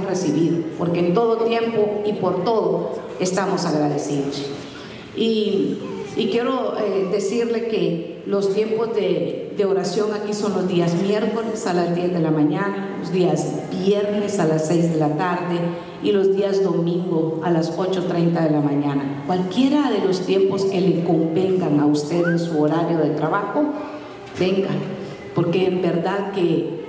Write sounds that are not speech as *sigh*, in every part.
recibido, porque en todo tiempo y por todo estamos agradecidos. Y, quiero eh, decirle que los tiempos de, de, oración aquí son los días miércoles a las 10 de la mañana, los días viernes a las 6 de la tarde y los días domingo a las 8.30 de la mañana. Cualquiera de los tiempos que le convengan a usted en su horario de trabajo, venga, porque en verdad que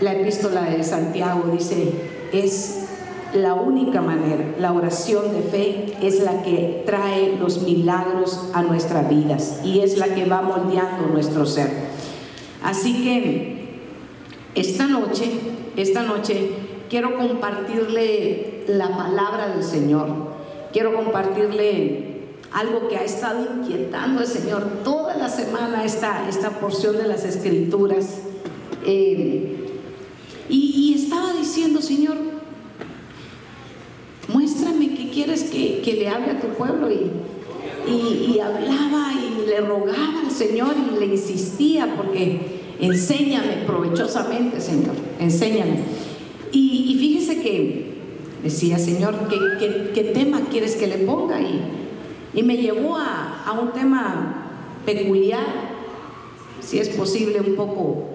la epístola de Santiago dice, es la única manera, la oración de fe es la que trae los milagros a nuestras vidas y es la que va moldeando nuestro ser. Así que esta noche, esta noche quiero compartirle la palabra del Señor. Quiero compartirle algo que ha estado inquietando al Señor toda la semana, esta, esta porción de las escrituras. Eh, y, estaba diciendo, Señor, muéstrame qué quieres que, le hable a tu pueblo. Y, y, hablaba y le rogaba al Señor y le insistía porque enséñame provechosamente, Señor, enséñame. Y, fíjese que decía, Señor, ¿qué, tema quieres que le ponga? Y, y me llevó a, a un tema peculiar, si es posible un poco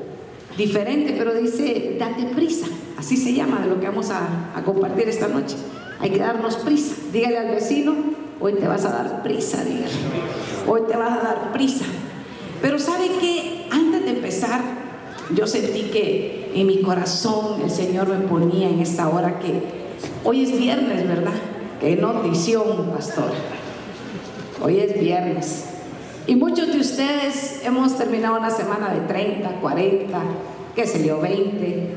diferente, pero dice, date prisa. Así se llama de lo que vamos a, compartir esta noche. Hay que darnos prisa. Dígale al vecino, hoy te vas a dar prisa, dígale. Hoy te vas a dar prisa. Pero sabe que antes de empezar, yo sentí que en mi corazón el Señor me ponía en esta hora que hoy es viernes, ¿verdad? Qué notición, pastor. Hoy es viernes. Y muchos de ustedes hemos terminado una semana de 30, 40, qué sé yo, 20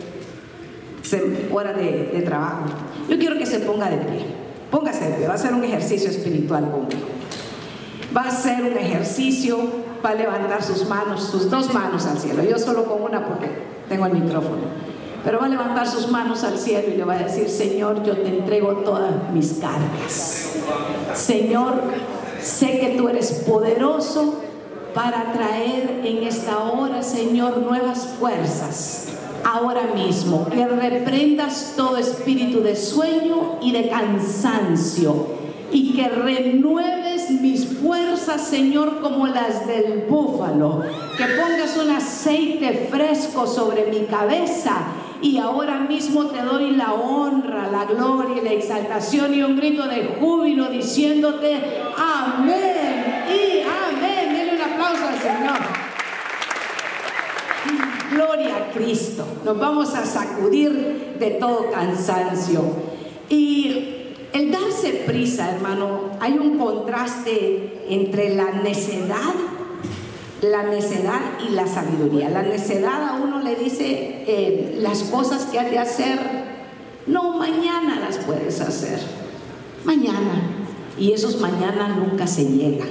horas de, trabajo. Yo quiero que se ponga de pie. Póngase de pie, va a ser un ejercicio espiritual conmigo. Va a ser un ejercicio, va a levantar sus manos, sus dos manos al cielo. Yo solo con una porque tengo el micrófono. Pero va a levantar sus manos al cielo y le va a decir, Señor, yo te entrego todas mis cargas. Señor, Sé que tú eres poderoso para traer en esta hora, Señor, nuevas fuerzas. Ahora mismo, que reprendas todo espíritu de sueño y de cansancio y que renueves mis fuerzas, Señor, como las del búfalo. Que pongas un aceite fresco sobre mi cabeza y ahora mismo te doy la honra, la gloria la exaltación y un grito de júbilo diciéndote amén y amén. Dile un aplauso Señor. Gloria a Cristo. Nos vamos a sacudir de todo cansancio. Y el darse prisa, hermano, hay un contraste entre la necedad la necedad y la sabiduría. La necedad a uno le dice eh, las cosas que hay de hacer, no, mañana las puedes hacer, mañana. Y esos mañana nunca se llegan.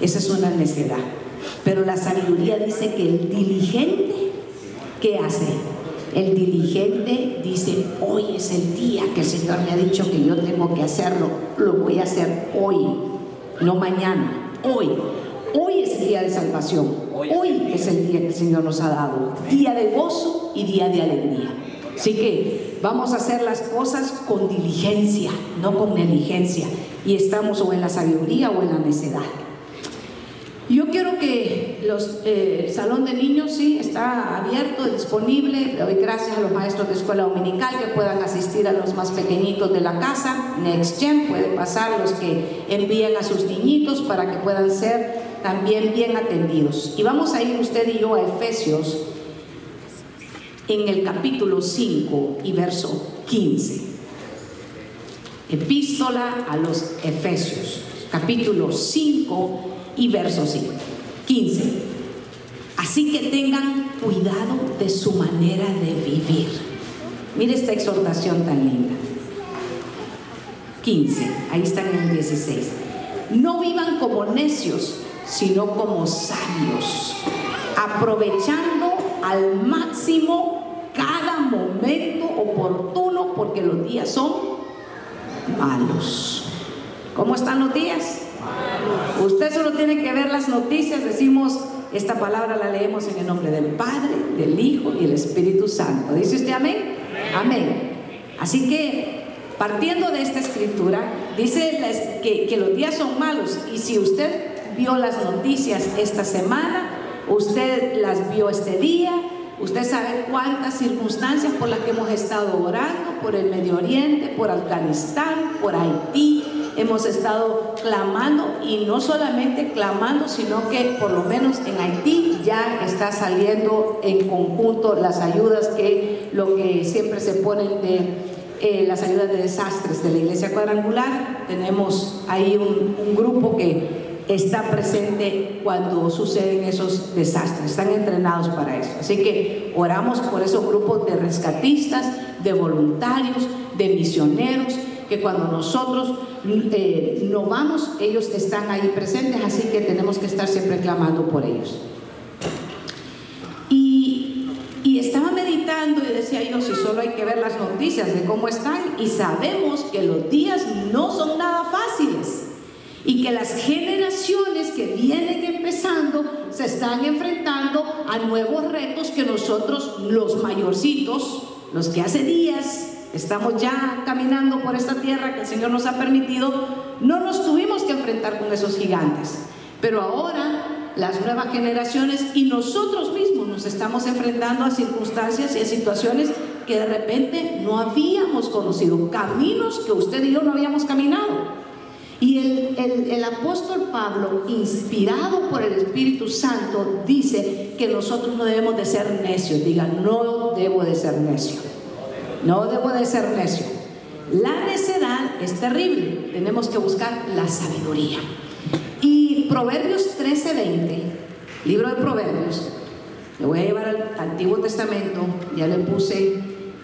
Esa es una necedad. Pero la sabiduría dice que el diligente, ¿qué hace? El diligente dice, hoy es el día que el Señor me ha dicho que yo tengo que hacerlo, lo voy a hacer hoy, no mañana, hoy. Hoy es el día de salvación. Hoy es el día que el Señor nos ha dado. Día de gozo y día de alegría. Así que vamos a hacer las cosas con diligencia, no con negligencia. Y estamos o en la sabiduría o en la necedad. Yo quiero que los, eh, el salón de niños sí está abierto, disponible. Le doy gracias a los maestros de escuela dominical que puedan asistir a los más pequeñitos de la casa. Next Gen pueden pasar los que envían a sus niñitos para que puedan ser también bien atendidos. Y vamos a ir usted y yo a Efesios en el capítulo 5 y verso 15. Epístola a los Efesios, capítulo 5 y verso 5, 15. Así que tengan cuidado de su manera de vivir. Mire esta exhortación tan linda. 15, ahí está en el 16. No vivan como necios, sino como sabios, aprovechando al máximo cada momento oportuno porque los días son malos. ¿Cómo están los días? Usted solo tiene que ver las noticias, decimos, esta palabra la leemos en el nombre del Padre, del Hijo y del Espíritu Santo. ¿Dice usted amén? Amén. Así que, partiendo de esta escritura, dice que, que los días son malos y si usted vio las noticias esta semana, usted las vio este día, usted sabe cuántas circunstancias por las que hemos estado orando, por el Medio Oriente, por Afganistán, por Haití, hemos estado clamando y no solamente clamando, sino que por lo menos en Haití ya está saliendo en conjunto las ayudas que lo que siempre se ponen de eh, las ayudas de desastres de la iglesia cuadrangular. Tenemos ahí un grupo que está presente cuando suceden esos desastres, están entrenados para eso. Así que oramos por esos grupos de rescatistas, de voluntarios, de misioneros, que cuando nosotros eh, no vamos, ellos están ahí presentes, así que tenemos que estar siempre clamando por ellos. Y, y estaba meditando y decía yo, si solo hay que ver las noticias de cómo están, y sabemos que los días no son nada fáciles y que las generaciones que vienen empezando se están enfrentando a nuevos retos que nosotros, los mayorcitos, los que hace días estamos ya caminando por esta tierra que el Señor nos ha permitido, no nos tuvimos que enfrentar con esos gigantes. Pero ahora las nuevas generaciones y nosotros mismos nos estamos enfrentando a circunstancias y a situaciones que de repente no habíamos conocido, caminos que usted y yo no habíamos caminado. Y el, apóstol Pablo, inspirado por el Espíritu Santo, dice que nosotros no debemos de ser necios. Diga, no debo de ser necio. No debo de ser necio. La necedad es terrible. Tenemos que buscar la sabiduría. Y Proverbios 13:20, libro de Proverbios, le voy a llevar al Antiguo Testamento, ya le puse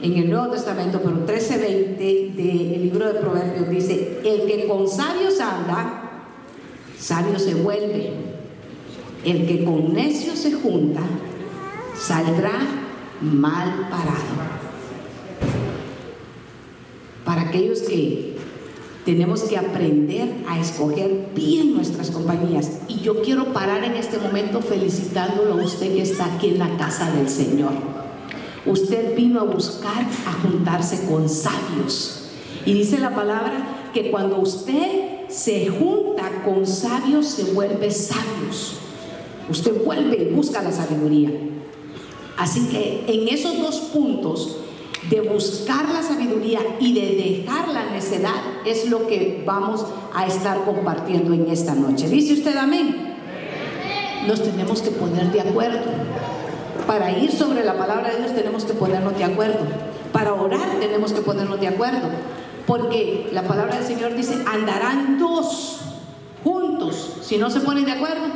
en el Nuevo Testamento, pero 13:20 del libro de Proverbios dice, el que con sabios anda, sabio se vuelve. El que con necios se junta, saldrá mal parado. Aquellos que tenemos que aprender a escoger bien nuestras compañías. Y yo quiero parar en este momento felicitándolo a usted que está aquí en la casa del Señor. Usted vino a buscar a juntarse con sabios. Y dice la palabra que cuando usted se junta con sabios, se vuelve sabios. Usted vuelve y busca la sabiduría. Así que en esos dos puntos de buscar la sabiduría y de dejar la necedad es lo que vamos a estar compartiendo en esta noche. ¿Dice usted amén? Nos tenemos que poner de acuerdo. Para ir sobre la palabra de Dios tenemos que ponernos de acuerdo. Para orar tenemos que ponernos de acuerdo. Porque la palabra del Señor dice, andarán dos juntos. Si no se ponen de acuerdo,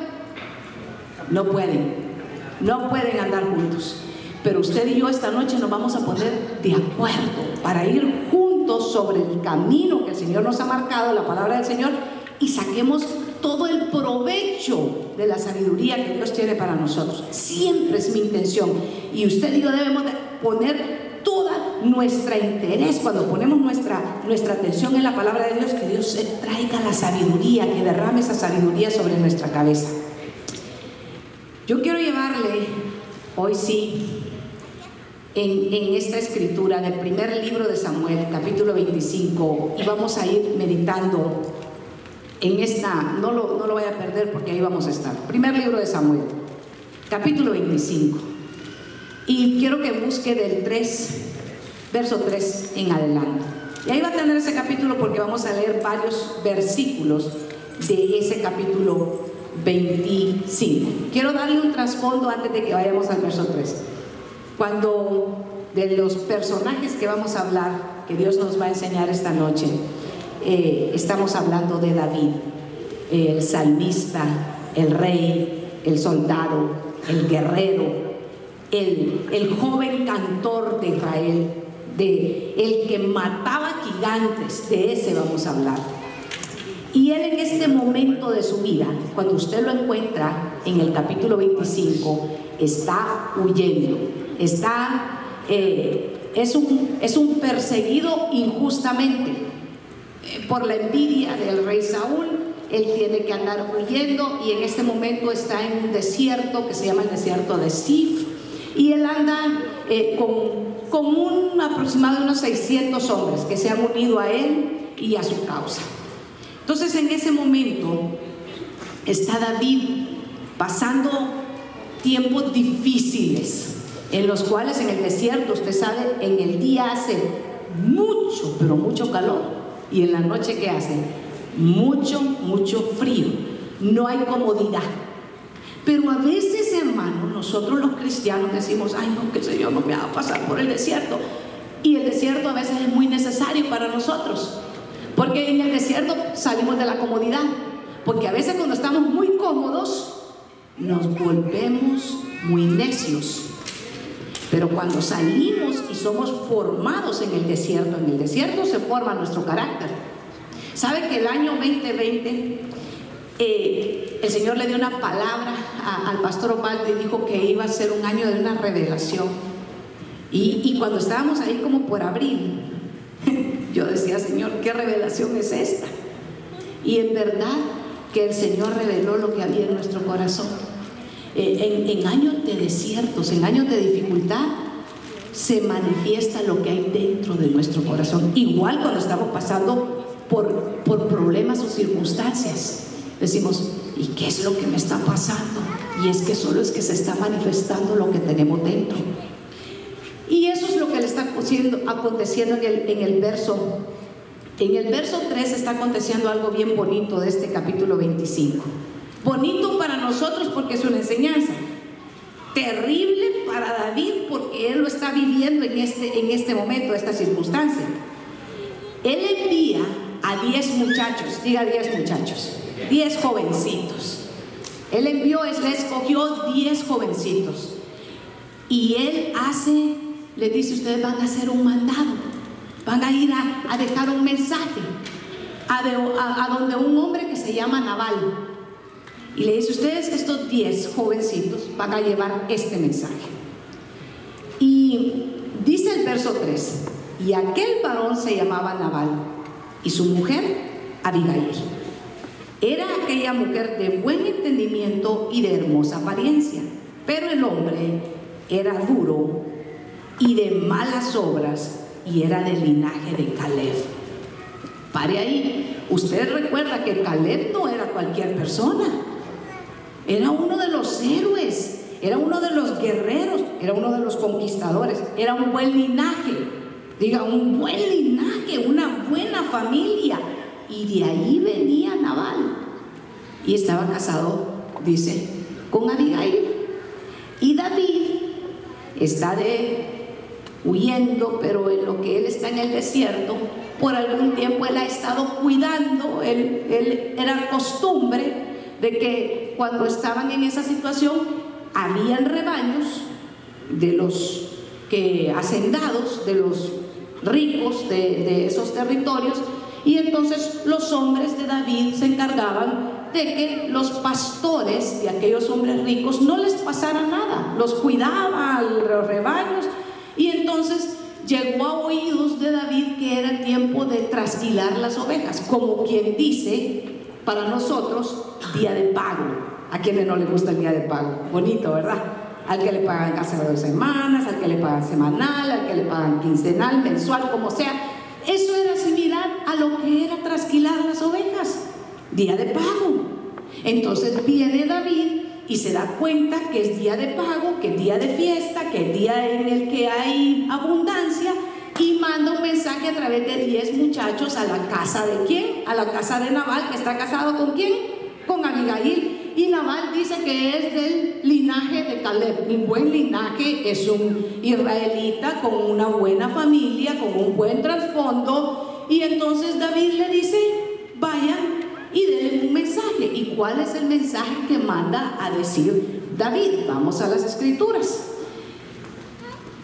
no pueden. No pueden andar juntos. Pero usted y yo esta noche nos vamos a poner de acuerdo para ir juntos sobre el camino que el Señor nos ha marcado, la palabra del Señor, y saquemos todo el provecho de la sabiduría que Dios tiene para nosotros. Siempre es mi intención. Y usted y yo debemos poner toda nuestra interés, cuando ponemos nuestra, nuestra atención en la palabra de Dios, que Dios traiga la sabiduría, que derrame esa sabiduría sobre nuestra cabeza. Yo quiero llevarle hoy sí en, en, esta escritura del primer libro de Samuel, capítulo 25, y vamos a ir meditando en esta, no lo, no lo voy a perder porque ahí vamos a estar. Primer libro de Samuel, capítulo 25. Y quiero que busque del 3, verso 3 en adelante. Y ahí va a tener ese capítulo porque vamos a leer varios versículos de ese capítulo 25. Quiero darle un trasfondo antes de que vayamos al verso 3. Cuando de los personajes que vamos a hablar, que Dios nos va a enseñar esta noche, eh, estamos hablando de David, el salmista, el rey, el soldado, el guerrero, el, el joven cantor de Israel, de el que mataba gigantes, de ese vamos a hablar. Y él en este momento de su vida, cuando usted lo encuentra en el capítulo 25, está huyendo, está, eh, es, un, es un perseguido injustamente por la envidia del rey Saúl, él tiene que andar huyendo y en este momento está en un desierto que se llama el desierto de Sif. Y él anda eh, con, con un aproximado de unos 600 hombres que se han unido a él y a su causa. Entonces en ese momento está David pasando tiempos difíciles en los cuales en el desierto, usted sabe, en el día hace mucho, pero mucho calor y en la noche ¿qué hace? Mucho, mucho frío. No hay comodidad. Pero a veces, hermano, nosotros los cristianos decimos, ay no, que el Señor no me haga pasar por el desierto. Y el desierto a veces es muy necesario para nosotros. Porque en el desierto salimos de la comodidad. Porque a veces cuando estamos muy cómodos, nos volvemos muy necios. Pero cuando salimos y somos formados en el desierto, en el desierto se forma nuestro carácter. ¿Sabe que el año 2020 eh, el Señor le dio una palabra al pastor Osvaldo y dijo que iba a ser un año de una revelación. Y, y cuando estábamos ahí como por abril, *laughs* yo decía, Señor, ¿qué revelación es esta? Y en verdad que el Señor reveló lo que había en nuestro corazón. Eh, en, años de desiertos, en años de dificultad, se manifiesta lo que hay dentro de nuestro corazón. Igual cuando estamos pasando por, por problemas o circunstancias. Decimos, ¿y qué es lo que me está pasando? Y es que solo es que se está manifestando lo que tenemos dentro. Y eso es lo que le está aconteciendo en el, en el verso. En el verso 3 está aconteciendo algo bien bonito de este capítulo 25. Bonito para nosotros porque es una enseñanza. Terrible para David porque él lo está viviendo en este, en este momento, esta circunstancia. Él envía a 10 muchachos, diga 10 muchachos, 10 jovencitos. Él envió, él escogió 10 jovencitos. Y él hace, le dice, ustedes van a hacer un mandado, van a ir a, dejar un mensaje a, a donde un hombre que se llama Naval. Y le dice, ustedes estos 10 jovencitos van a llevar este mensaje. Y dice el verso 3, y aquel varón se llamaba Naval y su mujer Abigail. Era aquella mujer de buen entendimiento y de hermosa apariencia, pero el hombre era duro y de malas obras y era del linaje de Caleb. Pare ahí, usted recuerda que Caleb no era cualquier persona. Era uno de los héroes, era uno de los guerreros, era uno de los conquistadores, era un buen linaje, diga, un buen linaje, una buena familia. Y de ahí venía Naval. Y estaba casado, dice, con Abigail. Y David está de huyendo, pero en lo que él está en el desierto, por algún tiempo él ha estado cuidando, él, él era costumbre de que cuando estaban en esa situación habían rebaños de los que hacendados, de los ricos de, esos territorios, y entonces los hombres de David se encargaban de que los pastores de aquellos hombres ricos no les pasara nada, los cuidaba los rebaños, y entonces llegó a oídos de David que era tiempo de trasquilar las ovejas, como quien dice, para nosotros, día de pago. ¿A quienes no le gusta el día de pago? Bonito, ¿verdad? Al que le pagan casi dos semanas, al que le pagan semanal, al que le pagan quincenal, mensual, como sea. Eso era similar a lo que era trasquilar las ovejas. Día de pago. Entonces viene David y se da cuenta que es día de pago, que es día de fiesta, que es día en el que hay abundancia y manda un mensaje a través de 10 muchachos a la casa de quién? A la casa de Naval, que está casado con quién? Con Abigail. Y Naval dice que es del linaje de Caleb. Un buen linaje es un israelita con una buena familia, con un buen trasfondo. Y entonces David le dice, vayan y denle un mensaje. ¿Y cuál es el mensaje que manda a decir David? Vamos a las escrituras.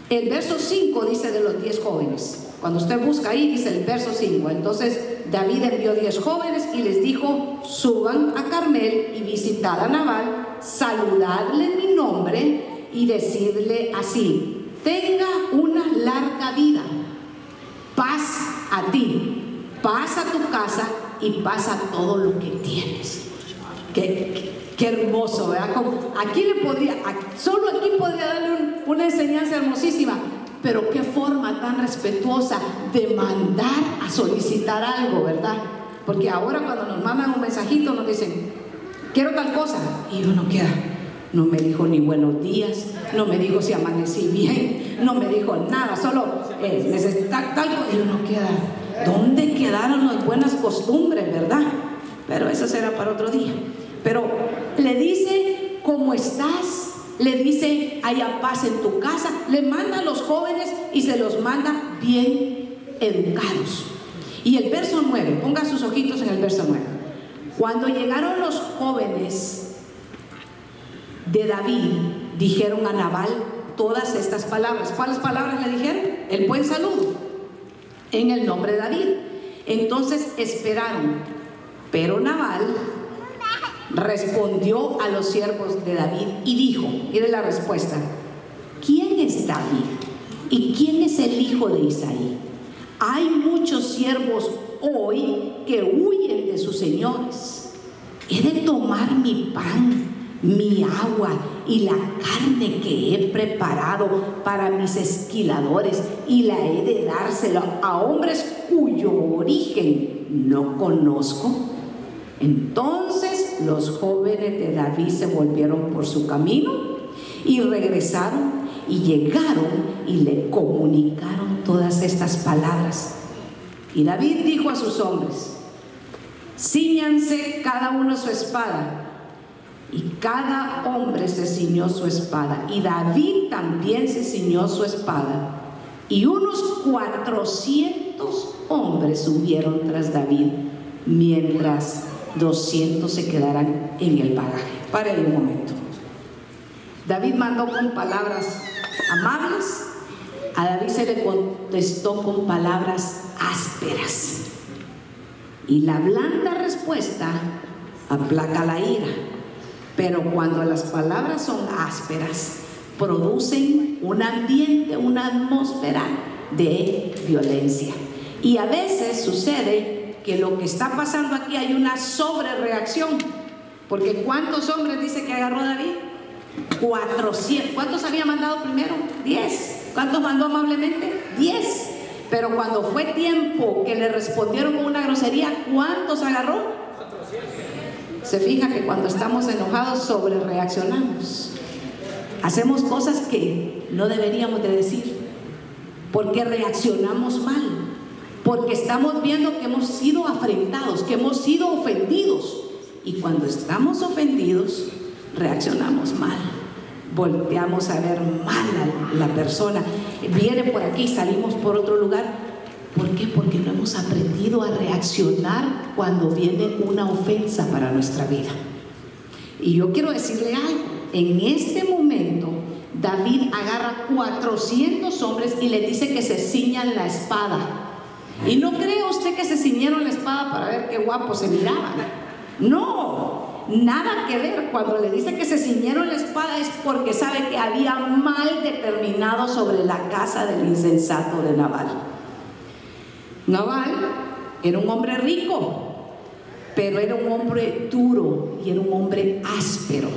El verso 5 dice de los 10 jóvenes. Cuando usted busca ahí, dice el verso 5. Entonces David envió 10 jóvenes y les dijo, suban a Carmel y visitad a Naval, saludadle mi nombre y decirle así, tenga una larga vida, paz a ti, paz a tu casa y paz a todo lo que tienes. Qué, qué, hermoso, ¿verdad? aquí le podría, solo aquí podría darle una enseñanza hermosísima. Pero qué forma tan respetuosa de mandar a solicitar algo, ¿verdad? Porque ahora cuando nos mandan un mensajito nos dicen, quiero tal cosa, y uno queda, no me dijo ni buenos días, no me dijo si amanecí bien, no me dijo nada, solo eh, necesita tal cosa, y uno queda, ¿dónde quedaron las buenas costumbres, verdad? Pero eso será para otro día. Pero le dice, ¿cómo estás? Le dice, haya paz en tu casa, le manda a los jóvenes y se los manda bien educados. Y el verso 9, ponga sus ojitos en el verso 9. Cuando llegaron los jóvenes de David, dijeron a Nabal todas estas palabras. ¿Cuáles palabras le dijeron? El buen saludo, en el nombre de David. Entonces esperaron, pero Nabal respondió a los siervos de David y dijo, mire la respuesta, ¿quién es David? ¿Y quién es el hijo de Isaí? Hay muchos siervos hoy que huyen de sus señores. He de tomar mi pan, mi agua y la carne que he preparado para mis esquiladores y la he de dárselo a hombres cuyo origen no conozco. Entonces los jóvenes de David se volvieron por su camino y regresaron y llegaron y le comunicaron todas estas palabras. Y David dijo a sus hombres, ciñanse cada uno su espada. Y cada hombre se ciñó su espada. Y David también se ciñó su espada. Y unos cuatrocientos hombres subieron tras David mientras 200 se quedarán en el bagaje. Pare un momento. David mandó con palabras amables, a David se le contestó con palabras ásperas. Y la blanda respuesta aplaca la ira. Pero cuando las palabras son ásperas, producen un ambiente, una atmósfera de violencia. Y a veces sucede que lo que está pasando aquí hay una sobrereacción. Porque ¿cuántos hombres dice que agarró David? 400. ¿Cuántos había mandado primero? 10. ¿Cuántos mandó amablemente? 10. Pero cuando fue tiempo que le respondieron con una grosería, ¿cuántos agarró? Se fija que cuando estamos enojados sobrereaccionamos. Hacemos cosas que no deberíamos de decir porque reaccionamos mal porque estamos viendo que hemos sido afrentados, que hemos sido ofendidos. Y cuando estamos ofendidos, reaccionamos mal. Volteamos a ver mal a la persona. Viene por aquí, salimos por otro lugar. ¿Por qué? Porque no hemos aprendido a reaccionar cuando viene una ofensa para nuestra vida. Y yo quiero decirle algo. En este momento, David agarra 400 hombres y le dice que se ciñan la espada y no cree usted que se ciñeron la espada para ver qué guapo se miraban. No, nada que ver. Cuando le dice que se ciñeron la espada es porque sabe que había mal determinado sobre la casa del insensato de Naval. Naval era un hombre rico, pero era un hombre duro y era un hombre áspero.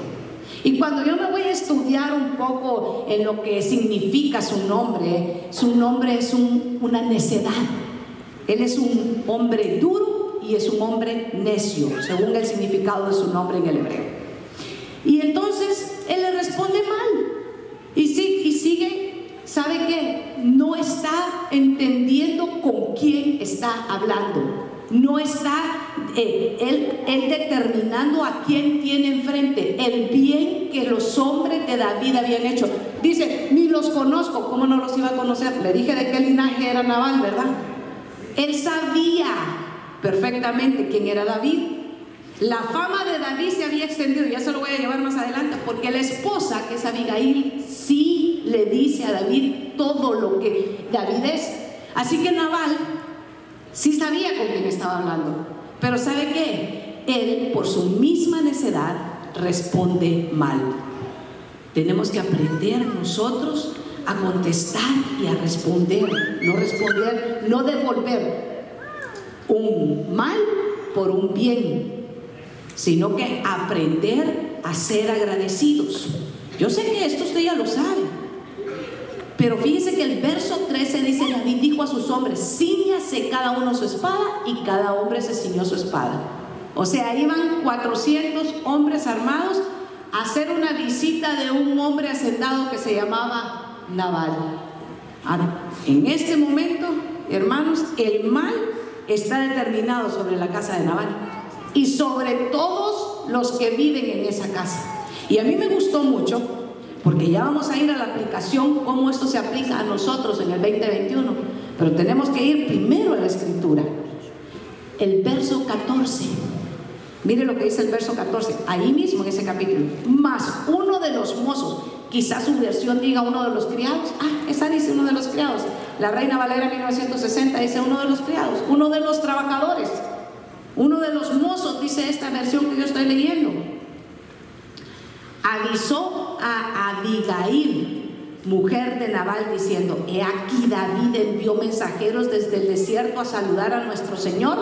Y cuando yo me voy a estudiar un poco en lo que significa su nombre, su nombre es una necedad. Él es un hombre duro y es un hombre necio, según el significado de su nombre en el hebreo. Y entonces él le responde mal. Y, y sigue, ¿sabe qué? No está entendiendo con quién está hablando. No está eh, él, él determinando a quién tiene enfrente el bien que los hombres de David habían hecho. Dice, ni los conozco, ¿cómo no los iba a conocer? Le dije de qué linaje era Naval, ¿verdad? Él sabía perfectamente quién era David. La fama de David se había extendido, ya se lo voy a llevar más adelante, porque la esposa, que es Abigail, sí le dice a David todo lo que David es. Así que Naval sí sabía con quién estaba hablando, pero ¿sabe qué? Él, por su misma necedad, responde mal. Tenemos que aprender nosotros a contestar y a responder, no responder, no devolver un mal por un bien, sino que aprender a ser agradecidos. Yo sé que esto usted ya lo sabe, Pero fíjense que el verso 13 dice, David dijo a sus hombres, ciñase cada uno su espada y cada hombre se ciñó su espada. O sea, iban 400 hombres armados a hacer una visita de un hombre hacendado que se llamaba Naval. en este momento, hermanos, el mal está determinado sobre la casa de Naval y sobre todos los que viven en esa casa. Y a mí me gustó mucho, porque ya vamos a ir a la aplicación, cómo esto se aplica a nosotros en el 2021, pero tenemos que ir primero a la escritura. El verso 14. Mire lo que dice el verso 14, ahí mismo en ese capítulo. Más uno de los mozos, quizás su versión diga uno de los criados. Ah, esa dice uno de los criados. La Reina Valera 1960 dice uno de los criados, uno de los trabajadores, uno de los mozos, dice esta versión que yo estoy leyendo avisó a Abigail, mujer de Nabal, diciendo, he aquí David envió mensajeros desde el desierto a saludar a nuestro Señor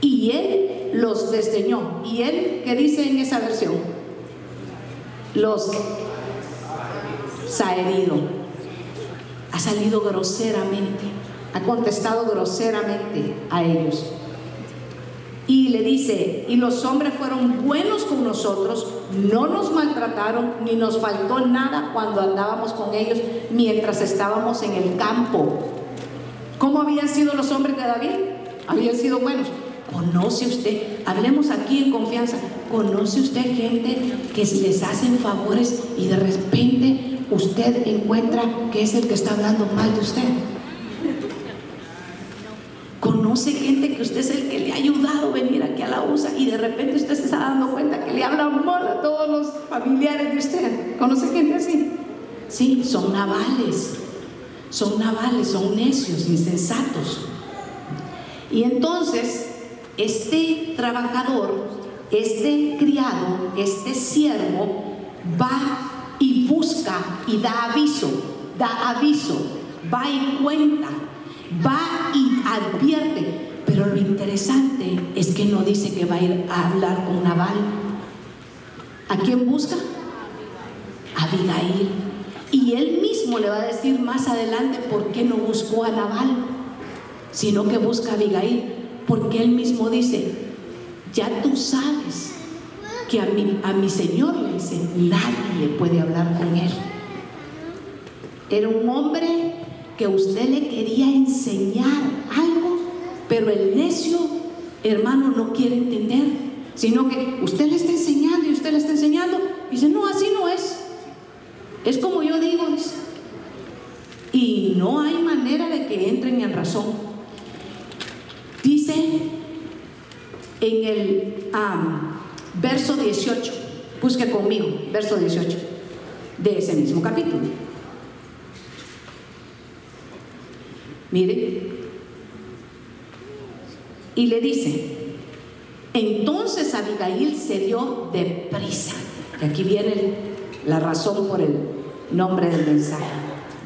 y él los desdeñó. ¿Y él qué dice en esa versión? Los ha herido, ha salido groseramente, ha contestado groseramente a ellos. Y le dice, y los hombres fueron buenos con nosotros, no nos maltrataron, ni nos faltó nada cuando andábamos con ellos mientras estábamos en el campo. ¿Cómo habían sido los hombres de David? Habían sido buenos. ¿Conoce usted? Hablemos aquí en confianza. ¿Conoce usted gente que les hacen favores y de repente usted encuentra que es el que está hablando mal de usted? conoce gente que usted es el que le ha ayudado a venir aquí a la USA y de repente usted se está dando cuenta que le habla amor a todos los familiares de usted. ¿Conoce gente así? Sí, son navales, son navales, son necios, insensatos. Y entonces, este trabajador, este criado, este siervo, va busca y da aviso, da aviso, va y cuenta va y advierte. Pero lo interesante es que no dice que va a ir a hablar con Nabal. ¿A quién busca? A Abigail. Y él mismo le va a decir más adelante por qué no buscó a Nabal, sino que busca a Abigail. Porque él mismo dice, ya tú sabes que a mi, a mi Señor le dice, nadie puede hablar con él. Era un hombre que usted le quería enseñar algo, pero el necio, hermano, no quiere entender, sino que usted le está enseñando y usted le está enseñando y dice, no, así no es. Es como yo digo, y no hay manera de que entren en razón. Dice en el verso 18, busque conmigo, verso 18 de ese mismo capítulo. Mire. Y le dice, entonces Abigail se dio deprisa. Y aquí viene la razón por el nombre del mensaje.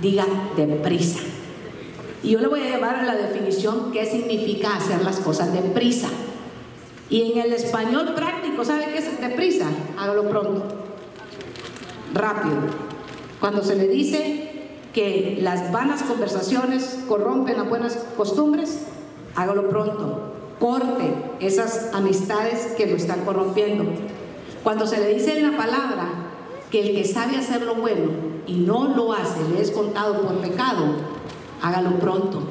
Diga deprisa. Y yo le voy a llevar a la definición qué significa hacer las cosas deprisa. Y en el español práctico, ¿sabe qué es deprisa? Hágalo pronto. Rápido. Cuando se le dice que las vanas conversaciones corrompen las buenas costumbres, hágalo pronto. Corte esas amistades que lo están corrompiendo. Cuando se le dice en la palabra que el que sabe hacer lo bueno y no lo hace le es contado por pecado, hágalo pronto.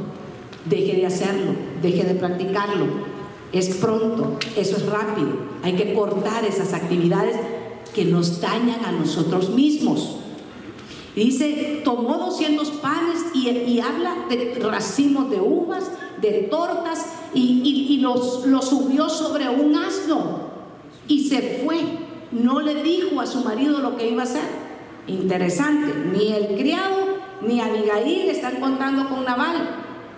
Deje de hacerlo, deje de practicarlo. Es pronto, eso es rápido. Hay que cortar esas actividades que nos dañan a nosotros mismos. Dice, tomó 200 panes y, habla de racimos de uvas, de tortas, y, los, subió sobre un asno y se fue. No le dijo a su marido lo que iba a hacer. Interesante, ni el criado ni Abigail están contando con Naval,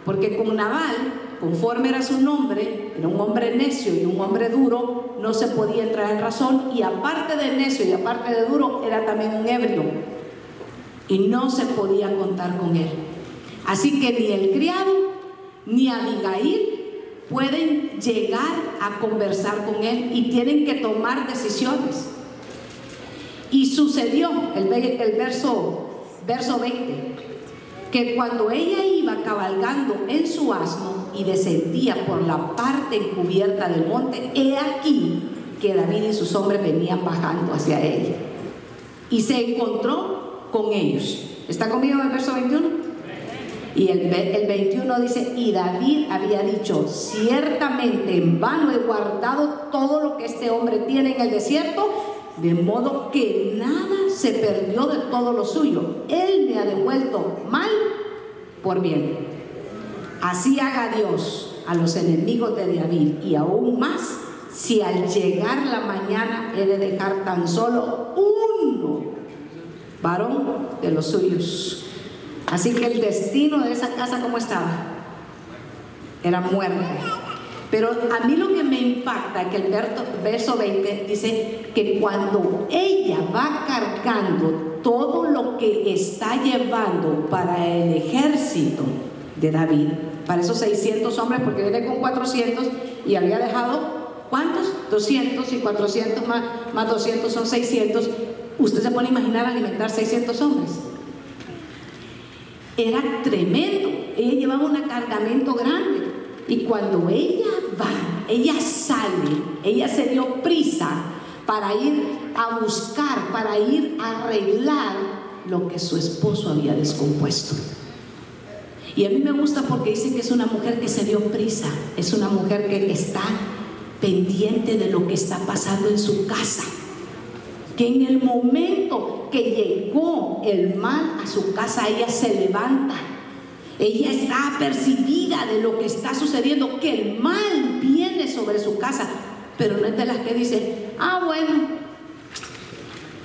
porque con Naval, conforme era su nombre, era un hombre necio y un hombre duro, no se podía entrar en razón, y aparte de necio y aparte de duro, era también un ebrio y no se podía contar con él. Así que ni el criado ni Abigail pueden llegar a conversar con él y tienen que tomar decisiones. Y sucedió, el, el verso, verso 20, que cuando ella iba cabalgando en su asno y descendía por la parte encubierta del monte, he aquí que David y sus hombres venían bajando hacia ella. Y se encontró con ellos. ¿Está conmigo en el verso 21? Y el, el 21 dice, y David había dicho, ciertamente en vano he guardado todo lo que este hombre tiene en el desierto, de modo que nada se perdió de todo lo suyo. Él me ha devuelto mal por bien. Así haga Dios a los enemigos de David y aún más si al llegar la mañana he de dejar tan solo uno varón de los suyos. Así que el destino de esa casa, ¿cómo estaba? Era muerte. Pero a mí lo que me impacta es que el verso 20 dice que cuando ella va cargando todo lo que está llevando para el ejército de David, para esos 600 hombres, porque viene con 400 y había dejado, ¿cuántos? 200 y 400 más, más 200 son 600. Usted se puede imaginar alimentar 600 hombres era tremendo. Ella llevaba un cargamento grande. Y cuando ella va, ella sale, ella se dio prisa para ir a buscar, para ir a arreglar lo que su esposo había descompuesto. Y a mí me gusta porque dice que es una mujer que se dio prisa, es una mujer que está pendiente de lo que está pasando en su casa que en el momento que llegó el mal a su casa, ella se levanta. Ella está percibida de lo que está sucediendo, que el mal viene sobre su casa, pero no es de las que dice, ah, bueno,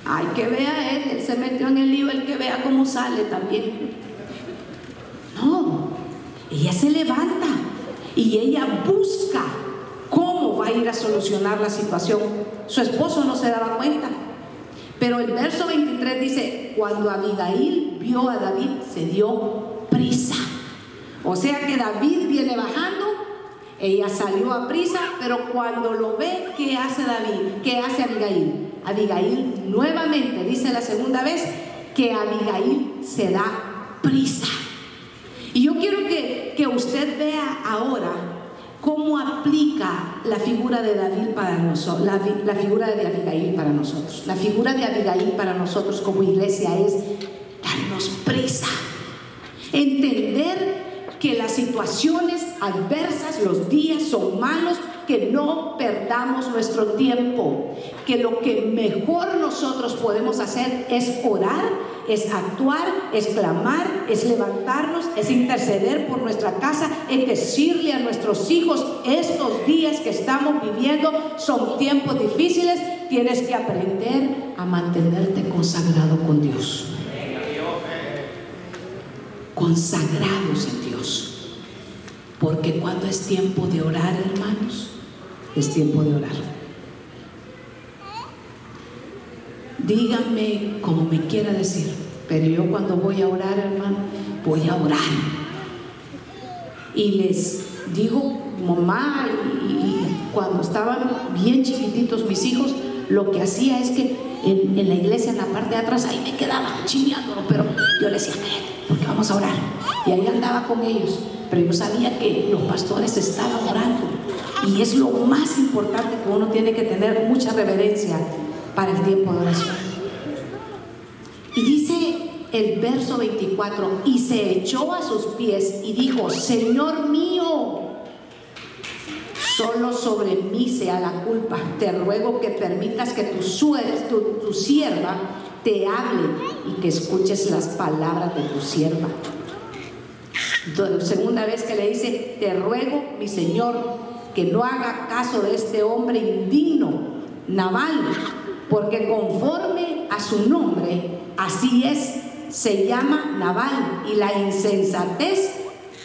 hay que vea él, él se metió en el lío, el que vea cómo sale también. No, ella se levanta y ella busca cómo va a ir a solucionar la situación. Su esposo no se daba cuenta. Pero el verso 23 dice, cuando Abigail vio a David, se dio prisa. O sea que David viene bajando, ella salió a prisa, pero cuando lo ve, ¿qué hace David? ¿Qué hace Abigail? Abigail nuevamente dice la segunda vez que Abigail se da prisa. Y yo quiero que, que usted vea ahora ¿Cómo aplica la figura de David para nosotros, la, figura de Abigail para nosotros? La figura de Abigail para nosotros como iglesia es darnos prisa, entender que las situaciones adversas, los días son malos, que no perdamos nuestro tiempo, que lo que mejor nosotros podemos hacer es orar, es actuar, es clamar, es levantarnos, es interceder por nuestra casa, es decirle a nuestros hijos, estos días que estamos viviendo son tiempos difíciles, tienes que aprender a mantenerte consagrado con Dios. Consagrados en Dios. Porque cuando es tiempo de orar, hermanos, es tiempo de orar. Díganme como me quiera decir, pero yo cuando voy a orar, hermano, voy a orar. Y les digo, mamá, y, cuando estaban bien chiquititos mis hijos, lo que hacía es que en, la iglesia, en la parte de atrás, ahí me quedaba chingando, pero yo les decía, porque vamos a orar. Y ahí andaba con ellos, pero yo sabía que los pastores estaban orando y es lo más importante que uno tiene que tener mucha reverencia para el tiempo de oración. Y dice el verso 24, y se echó a sus pies y dijo, Señor mío, solo sobre mí sea la culpa. Te ruego que permitas que tu, tu, tu sierva te hable y que escuches las palabras de tu sierva. Segunda vez que le dice, te ruego, mi Señor, que no haga caso de este hombre indigno, Naval, porque conforme a su nombre, así es, se llama Naval y la insensatez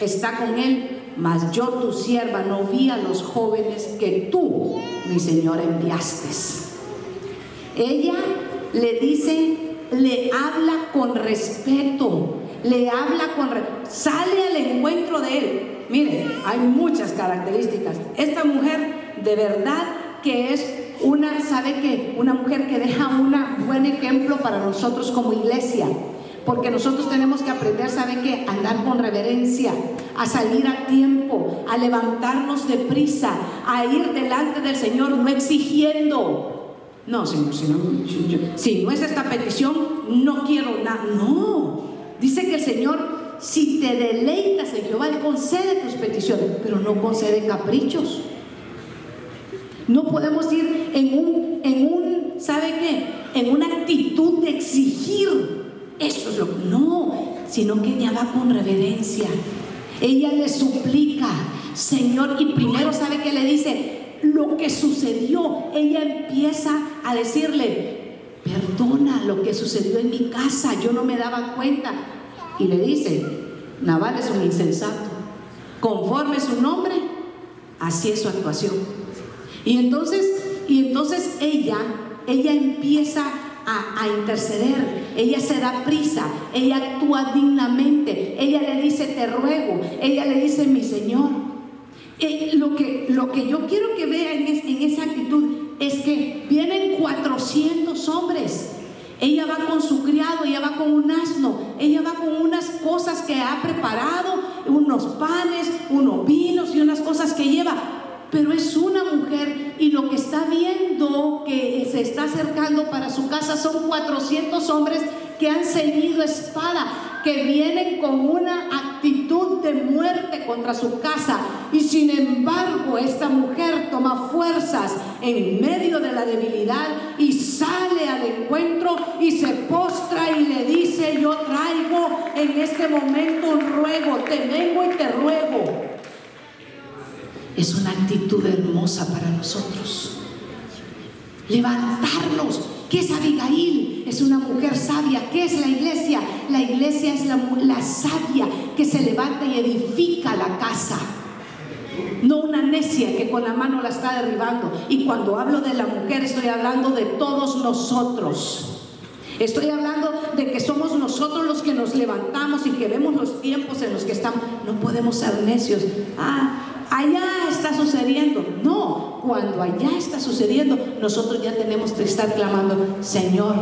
está con él. Mas yo, tu sierva, no vi a los jóvenes que tú, mi Señor, enviaste. Ella le dice, le habla con respeto, le habla con... sale al encuentro de él. Mire, hay muchas características. Esta mujer de verdad que es una, ¿sabe qué? Una mujer que deja un buen ejemplo para nosotros como iglesia. Porque nosotros tenemos que aprender, ¿sabe qué? A andar con reverencia, a salir a tiempo, a levantarnos de prisa, a ir delante del Señor, no exigiendo. No, Señor, si no, si no es esta petición, no quiero nada. No. Dice que el Señor, si te deleitas en Jehová, Él concede tus peticiones, pero no concede caprichos. No podemos ir en un, en un, ¿sabe qué? En una actitud de exigir. Eso es lo que no, sino que ella va con reverencia. Ella le suplica, Señor, y primero sabe que le dice lo que sucedió. Ella empieza a decirle, perdona lo que sucedió en mi casa, yo no me daba cuenta. Y le dice, Naval es un insensato. Conforme su nombre, así es su actuación. Y entonces, y entonces ella, ella empieza a, interceder, ella se da prisa, ella actúa dignamente, ella le dice, te ruego, ella le dice, mi Señor. Eh, lo, que, lo que yo quiero que vean en, en esa actitud es que vienen 400 hombres. Ella va con su criado, ella va con un asno, ella va con unas cosas que ha preparado, unos panes, unos vinos y unas cosas que lleva pero es una mujer y lo que está viendo que se está acercando para su casa son 400 hombres que han seguido espada, que vienen con una actitud de muerte contra su casa. Y sin embargo, esta mujer toma fuerzas en medio de la debilidad y sale al encuentro y se postra y le dice, yo traigo en este momento un ruego, te vengo y te ruego es una actitud hermosa para nosotros. Levantarnos. ¿Qué es Abigail? Es una mujer sabia. ¿Qué es la iglesia? La iglesia es la, sabia que se levanta y edifica la casa. No una necia que con la mano la está derribando. Y cuando hablo de la mujer estoy hablando de todos nosotros. Estoy hablando de que somos nosotros los que nos levantamos y que vemos los tiempos en los que estamos. No podemos ser necios. Ah, allá está sucediendo. No, cuando allá está sucediendo, nosotros ya tenemos que estar clamando, Señor,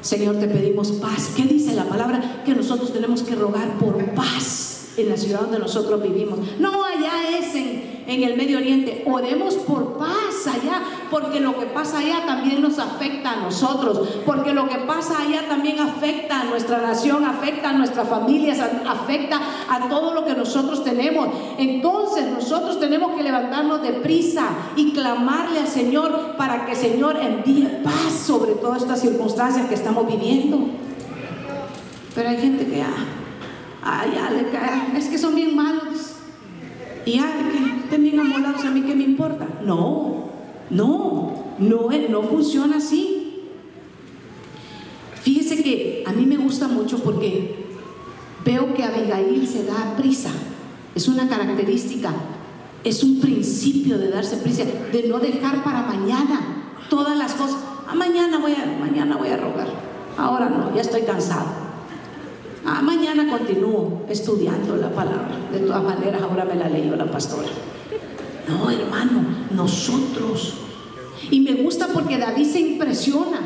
Señor, te pedimos paz. ¿Qué dice la palabra? Que nosotros tenemos que rogar por paz en la ciudad donde nosotros vivimos. No, allá es en en el Medio Oriente. Oremos por paz allá, porque lo que pasa allá también nos afecta a nosotros, porque lo que pasa allá también afecta a nuestra nación, afecta a nuestras familias, afecta a todo lo que nosotros tenemos. Entonces nosotros tenemos que levantarnos de prisa y clamarle al Señor para que el Señor envíe paz sobre todas estas circunstancias que estamos viviendo. Pero hay gente que, ah, ah ya le cae, es que son bien malos. Y ya, que estén bien amolados, a mí qué me importa. No, no, no, no funciona así. Fíjese que a mí me gusta mucho porque veo que Abigail se da prisa. Es una característica, es un principio de darse prisa, de no dejar para mañana todas las cosas. Ah, mañana voy a, mañana voy a rogar. Ahora no, ya estoy cansado. Ah, mañana continúo estudiando la palabra. De todas maneras, ahora me la leyó la pastora. No, hermano, nosotros. Y me gusta porque David se impresiona.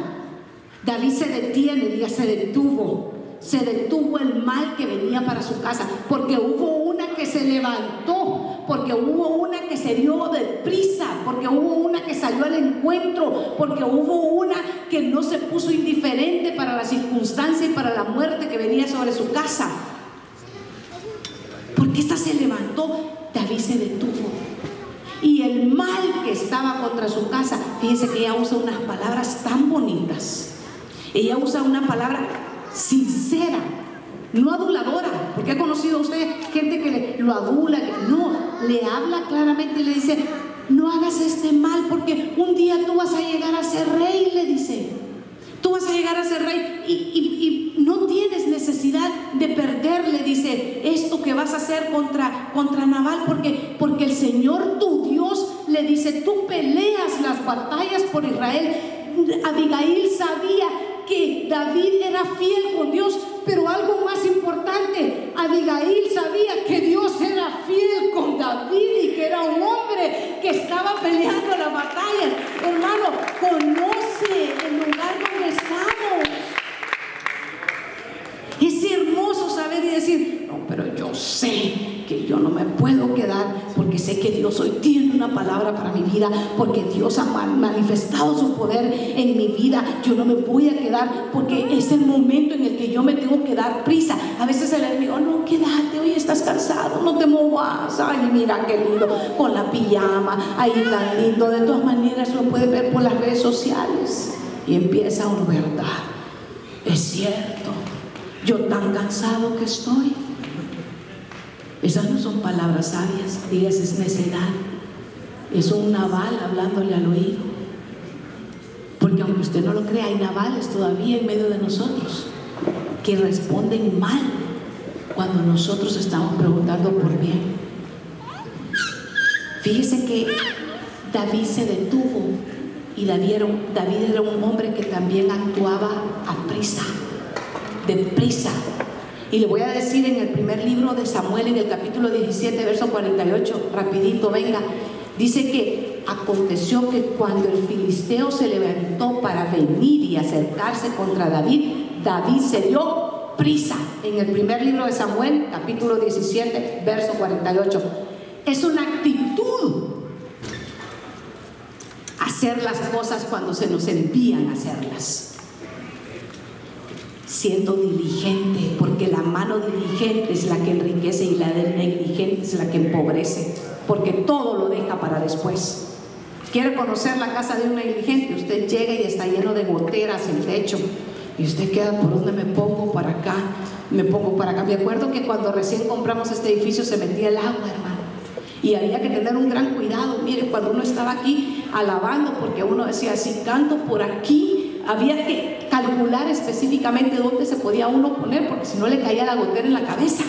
David se detiene, ya se detuvo. Se detuvo el mal que venía para su casa. Porque hubo una que se levantó. Porque hubo una que se dio de prisa. Porque hubo una que salió al encuentro. Porque hubo una que no se puso indiferente para la circunstancia y para la muerte que venía sobre su casa. Porque esta se levantó, David se detuvo. Y el mal que estaba contra su casa, fíjense que ella usa unas palabras tan bonitas. Ella usa una palabra sincera, no aduladora, porque ha conocido usted gente que le, lo adula, no, le habla claramente y le dice, no hagas este mal porque un día tú vas a llegar a ser rey, le dice. Tú vas a llegar a ser rey y, no tienes necesidad de perder, le dice, esto que vas a hacer contra, contra Naval, porque, porque el Señor tu Dios le dice, tú peleas las batallas por Israel. Abigail sabía que David era fiel con Dios, pero algo más importante, Abigail sabía que Dios era fiel con David y que era un hombre que estaba peleando la batalla. Hermano, conoce el lugar donde estamos. Es hermoso saber y decir, no, pero yo sé que yo no me puedo quedar Dios hoy tiene una palabra para mi vida, porque Dios ha manifestado su poder en mi vida. Yo no me voy a quedar porque es el momento en el que yo me tengo que dar prisa. A veces el enemigo, no, quédate, hoy estás cansado, no te muevas. Ay, mira qué lindo, con la pijama, ahí tan lindo. De todas maneras lo puede ver por las redes sociales. Y empieza una verdad. Es cierto, yo tan cansado que estoy. Esas no son palabras sabias, digas es necedad. Es un naval hablándole al oído. Porque aunque usted no lo crea, hay navales todavía en medio de nosotros que responden mal cuando nosotros estamos preguntando por bien. Fíjese que David se detuvo y David era, David era un hombre que también actuaba a prisa, deprisa. Y le voy a decir en el primer libro de Samuel, en el capítulo 17, verso 48, rapidito, venga, dice que aconteció que cuando el filisteo se levantó para venir y acercarse contra David, David se dio prisa. En el primer libro de Samuel, capítulo 17, verso 48. Es una actitud hacer las cosas cuando se nos envían a hacerlas siendo diligente, porque la mano diligente es la que enriquece y la del negligente es la que empobrece, porque todo lo deja para después. ¿Quiere conocer la casa de un negligente? Usted llega y está lleno de goteras el techo. Y usted queda, ¿por dónde me pongo? Para acá, me pongo para acá. Me acuerdo que cuando recién compramos este edificio se metía el agua, hermano. Y había que tener un gran cuidado. Mire, cuando uno estaba aquí alabando, porque uno decía, si canto por aquí, había que calcular específicamente dónde se podía uno poner, porque si no le caía la gotera en la cabeza.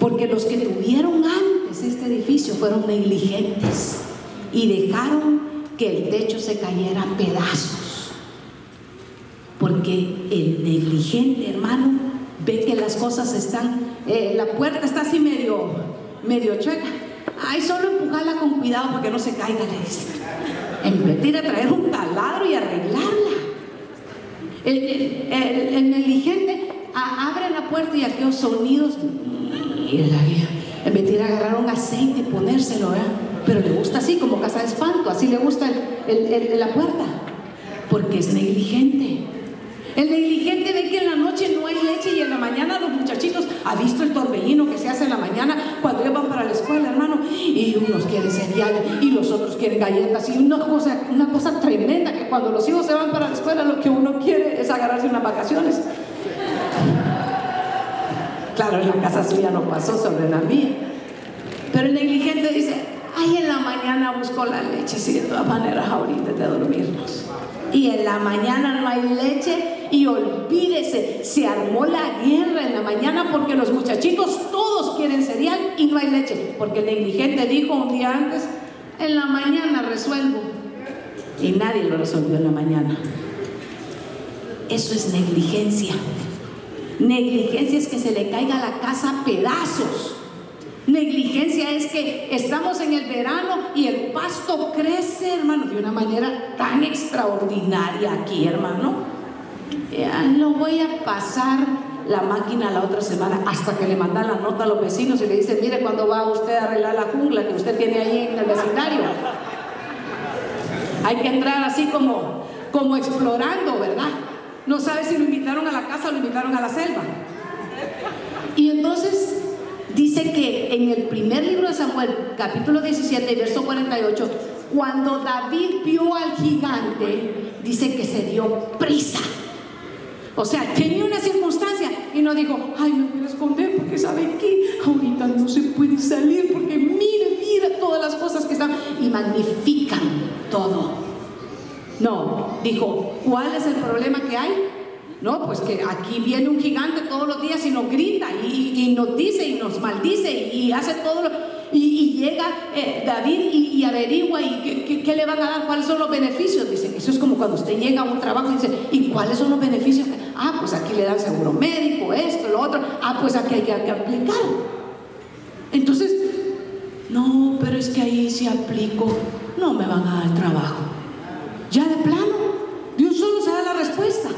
Porque los que tuvieron antes este edificio fueron negligentes y dejaron que el techo se cayera a pedazos. Porque el negligente, hermano, ve que las cosas están, eh, la puerta está así medio, medio chueca. Ay, solo empujarla con cuidado para que no se caiga, le dice. En de traer un taladro y arreglarla. El, negligente abre la puerta y aquellos sonidos, y en vez de agarrar un aceite y ponérselo, pero le gusta así, como casa de espanto, así le gusta la puerta, porque es negligente. El negligente ve que en la noche no hay leche y en la mañana los muchachitos, ha visto el torbellino que se hace en la mañana cuando ellos van para la escuela, hermano, y unos quieren cereal y los otros quieren galletas y una cosa, una cosa tremenda que cuando los hijos se van para la escuela lo que uno quiere es agarrarse unas vacaciones. Claro, en la casa suya no pasó sobre la mía. Pero el negligente dice, ay, en la mañana busco la leche, si de todas maneras ahorita de dormirnos. Y en la mañana no hay leche y olvídese, se armó la guerra en la mañana porque los muchachitos todos quieren cereal y no hay leche. Porque el negligente dijo un día antes, en la mañana resuelvo. Y nadie lo resolvió en la mañana. Eso es negligencia. Negligencia es que se le caiga la casa a pedazos. Negligencia es que estamos en el verano y el pasto crece, hermano, de una manera tan extraordinaria aquí, hermano lo voy a pasar la máquina la otra semana hasta que le mandan la nota a los vecinos y le dicen, mire, cuando va usted a arreglar la jungla que usted tiene ahí en el vecindario? Hay que entrar así como, como explorando, ¿verdad? No sabe si lo invitaron a la casa o lo invitaron a la selva. Y entonces dice que en el primer libro de Samuel, capítulo 17, verso 48, cuando David vio al gigante, dice que se dio prisa o sea, tenía una circunstancia y no dijo, ay, me voy a esconder porque sabe que ahorita no se puede salir porque mire, mira todas las cosas que están y magnifican todo. No, dijo, ¿cuál es el problema que hay? No, pues que aquí viene un gigante todos los días y nos grita y, nos dice y nos maldice y, hace todo lo, y, llega eh, David y, averigua y ¿qué, le van a dar, cuáles son los beneficios. Dice, eso es como cuando usted llega a un trabajo y dice, ¿y cuáles son los beneficios? Ah, pues aquí le dan seguro médico, esto, lo otro. Ah, pues aquí hay que, aplicar. Entonces, no, pero es que ahí si aplico, no me van a dar trabajo. Ya de plano, un solo se da la respuesta.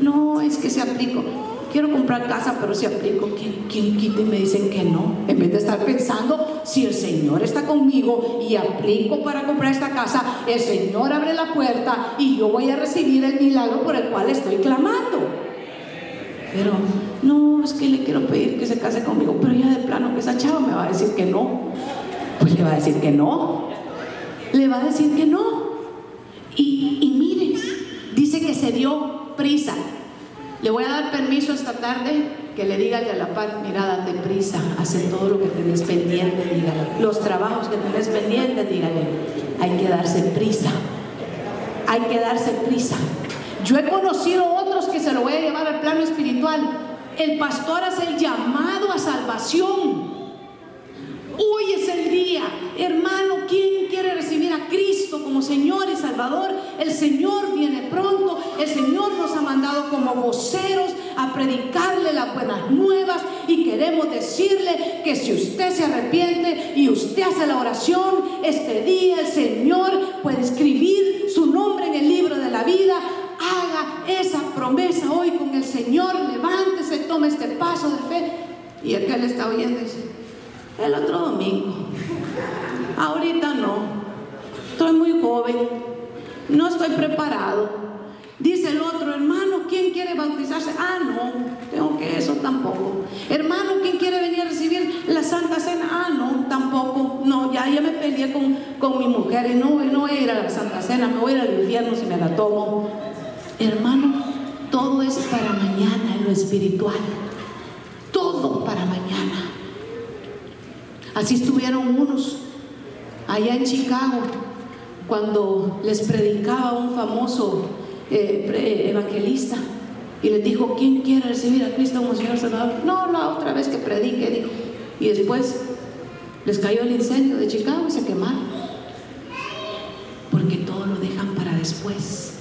No, es que se aplico. quiero comprar casa, pero si aplico, ¿quién, quita y me dicen que no? En vez de estar pensando, si el Señor está conmigo y aplico para comprar esta casa, el Señor abre la puerta y yo voy a recibir el milagro por el cual estoy clamando. Pero no, es que le quiero pedir que se case conmigo, pero ya de plano que esa chava me va a decir que no. Pues le va a decir que no. Le va a decir que no. Y, y mire, que se dio prisa. Le voy a dar permiso esta tarde que le diga al de la par, mira, date prisa, hace todo lo que tenés pendiente, dígale. Los trabajos que tenés pendientes, dígale. Hay que darse prisa. Hay que darse prisa. Yo he conocido otros que se lo voy a llevar al plano espiritual. El pastor hace el llamado a salvación. Hoy es el día, hermano, ¿quién quiere recibir a Cristo como Señor y Salvador? El Señor viene pronto, el Señor nos ha mandado como voceros a predicarle las buenas nuevas y queremos decirle que si usted se arrepiente y usted hace la oración, este día el Señor puede escribir su nombre en el libro de la vida. Haga esa promesa hoy con el Señor, levántese, tome este paso de fe. Y el que le está oyendo dice, el otro domingo. Ahorita no. Estoy muy joven. No estoy preparado. Dice el otro, hermano, ¿quién quiere bautizarse? Ah, no, tengo que eso tampoco. Hermano, ¿quién quiere venir a recibir la Santa Cena? Ah, no, tampoco. No, ya, ya me peleé con, con mi mujer y no, no voy a ir a la Santa Cena, me voy a ir al infierno si me la tomo. Hermano, todo es para mañana en lo espiritual. Todo para mañana. Así estuvieron unos allá en Chicago cuando les predicaba un famoso eh, evangelista y les dijo, ¿quién quiere recibir a Cristo como Señor Salvador? No, la otra vez que predique, dijo. Y después les cayó el incendio de Chicago y se quemaron. Porque todo lo dejan para después.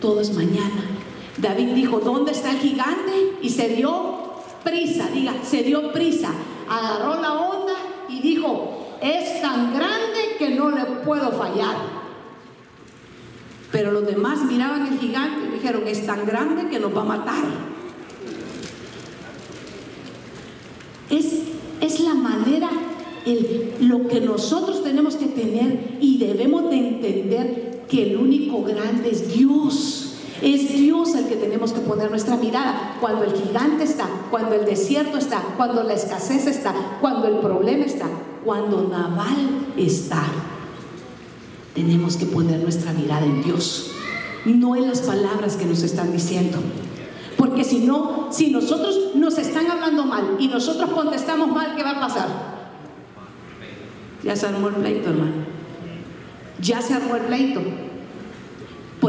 Todo es mañana. David dijo, ¿dónde está el gigante? Y se dio prisa, diga, se dio prisa. Agarró la onda y dijo, es tan grande que no le puedo fallar. Pero los demás miraban el gigante y dijeron, es tan grande que nos va a matar. Es, es la manera, el, lo que nosotros tenemos que tener y debemos de entender que el único grande es Dios. Es Dios el que tenemos que poner nuestra mirada cuando el gigante está, cuando el desierto está, cuando la escasez está, cuando el problema está, cuando Naval está. Tenemos que poner nuestra mirada en Dios, no en las palabras que nos están diciendo. Porque si no, si nosotros nos están hablando mal y nosotros contestamos mal, ¿qué va a pasar? Ya se armó el pleito, hermano. Ya se armó el pleito.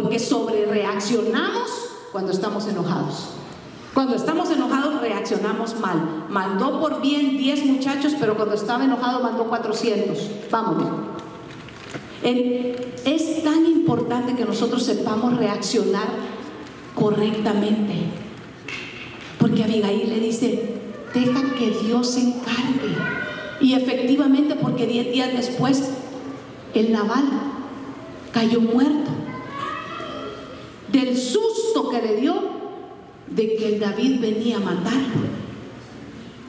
Porque sobre reaccionamos cuando estamos enojados. Cuando estamos enojados reaccionamos mal. Mandó por bien 10 muchachos, pero cuando estaba enojado mandó 400. Vamos. Es tan importante que nosotros sepamos reaccionar correctamente. Porque Abigail le dice, deja que Dios encargue. Y efectivamente, porque 10 días después, el naval cayó muerto del susto que le dio de que David venía a matarlo.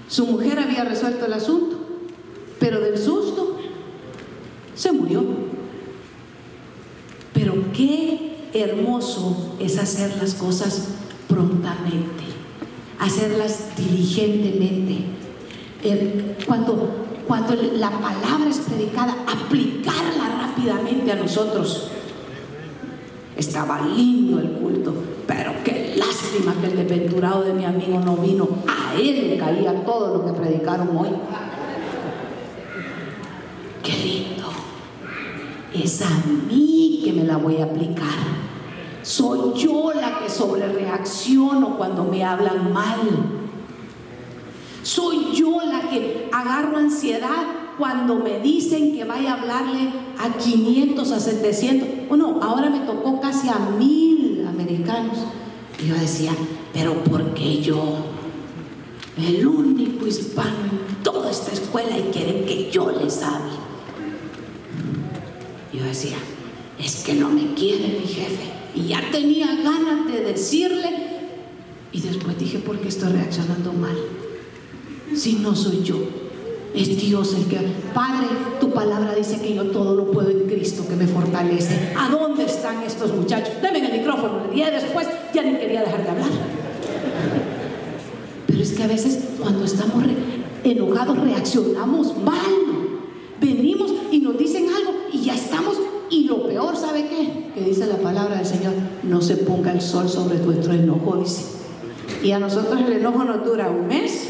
Su mujer había resuelto el asunto, pero del susto se murió. Pero qué hermoso es hacer las cosas prontamente, hacerlas diligentemente. Cuando, cuando la palabra es predicada, aplicarla rápidamente a nosotros. Estaba lindo el culto, pero qué lástima que el desventurado de mi amigo no vino. A él caía todo lo que predicaron hoy. Qué lindo. Es a mí que me la voy a aplicar. Soy yo la que sobre reacciono cuando me hablan mal. Soy yo la que agarro ansiedad cuando me dicen que vaya a hablarle a 500, a 700, bueno, ahora me tocó casi a mil americanos. Yo decía, pero ¿por qué yo? El único hispano en toda esta escuela y quieren que yo les hable. Yo decía, es que no me quiere mi jefe. Y ya tenía ganas de decirle Y después dije, ¿por qué estoy reaccionando mal? Si no soy yo, es Dios el que... Padre, tu palabra dice que yo todo lo puedo en Cristo que me fortalece. ¿A dónde están estos muchachos? Deme el micrófono. Y después ya ni quería dejar de hablar. Pero es que a veces cuando estamos enojados reaccionamos mal. Venimos y nos dicen algo y ya estamos. Y lo peor, ¿sabe qué? Que dice la palabra del Señor, no se ponga el sol sobre nuestro enojo, dice. Y a nosotros el enojo nos dura un mes,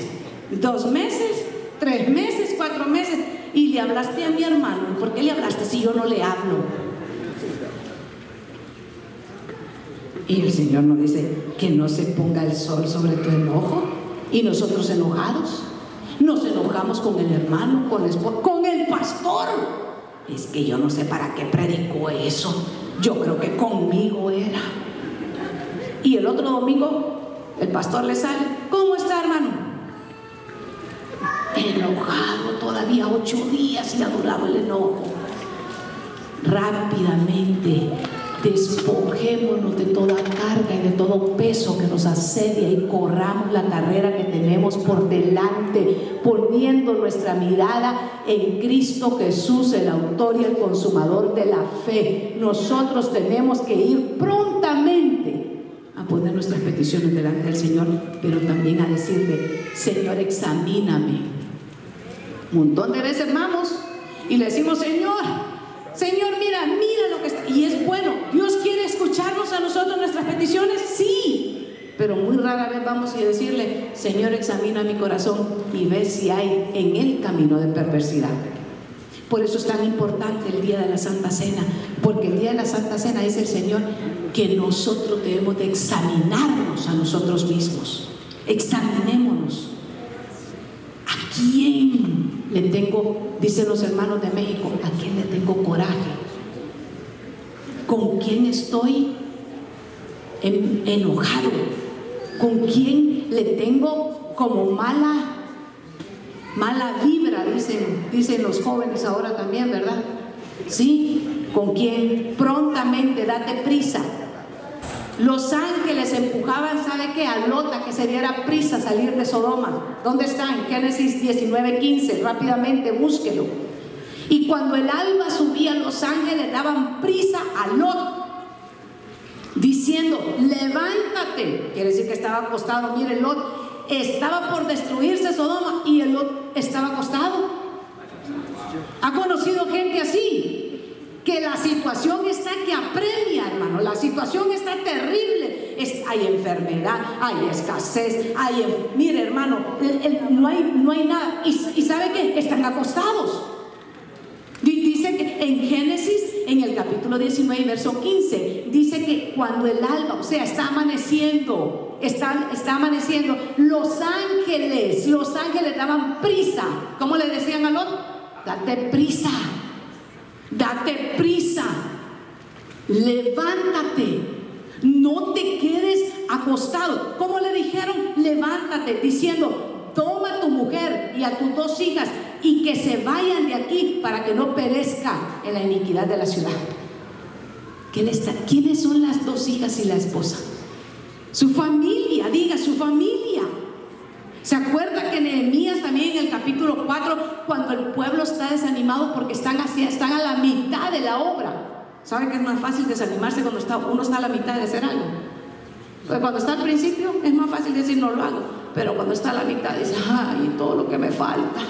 dos meses, tres meses, cuatro meses. Y le hablaste a mi hermano. ¿Por qué le hablaste si yo no le hablo? Y el Señor nos dice que no se ponga el sol sobre tu enojo. Y nosotros enojados. Nos enojamos con el hermano, con el, con el pastor. Es que yo no sé para qué predicó eso. Yo creo que conmigo era. Y el otro domingo el pastor le sale, ¿cómo está hermano? Enojado todavía ocho días y ha durado el enojo. Rápidamente despojémonos de toda carga y de todo peso que nos asedia y corramos la carrera que tenemos por delante, poniendo nuestra mirada en Cristo Jesús, el autor y el consumador de la fe. Nosotros tenemos que ir prontamente poner nuestras peticiones delante del Señor, pero también a decirle, Señor, examíname. Un montón de veces vamos y le decimos, Señor, Señor, mira, mira lo que está. Y es bueno, Dios quiere escucharnos a nosotros nuestras peticiones, sí. Pero muy rara vez vamos a decirle, Señor, examina mi corazón y ve si hay en el camino de perversidad. Por eso es tan importante el día de la Santa Cena, porque el día de la Santa Cena dice el Señor que nosotros debemos de examinarnos a nosotros mismos. Examinémonos. ¿A quién le tengo, dicen los hermanos de México, a quién le tengo coraje? ¿Con quién estoy enojado? ¿Con quién le tengo como mala mala vibra, dicen, dicen los jóvenes ahora también, ¿verdad? Sí, con quien prontamente date prisa. Los ángeles empujaban, ¿sabe qué? A Lota que se diera prisa a salir de Sodoma. ¿Dónde está? En Génesis 19:15. Rápidamente búsquelo. Y cuando el alba subía, los ángeles daban prisa a Lot, diciendo: Levántate. Quiere decir que estaba acostado. Mire, Lot estaba por destruirse Sodoma y el otro estaba acostado. ¿Ha conocido gente así? Que la situación está que apremia, hermano. La situación está terrible. hay enfermedad, hay escasez, hay... Mire, hermano, no, hay, no hay nada. ¿Y, ¿Y sabe qué? Están acostados. Dice que en Génesis, en el capítulo 19, verso 15, dice que cuando el alba, o sea, está amaneciendo, está, está amaneciendo, los ángeles, los ángeles daban prisa. ¿Cómo le decían a Lot? Date prisa, date prisa, levántate, no te quedes acostado. ¿Cómo le dijeron? Levántate, diciendo, toma a tu mujer y a tus dos hijas y que se vayan de aquí para que no perezca en la iniquidad de la ciudad. ¿Quiénes son las dos hijas y la esposa? Su familia, diga su familia. ¿Se acuerda que Nehemías también en el capítulo 4, cuando el pueblo está desanimado porque están, están a la mitad de la obra? ¿Saben que es más fácil desanimarse cuando está, uno está a la mitad de hacer algo? Pues cuando está al principio es más fácil decir no lo hago, pero cuando está a la mitad dice, ay, todo lo que me falta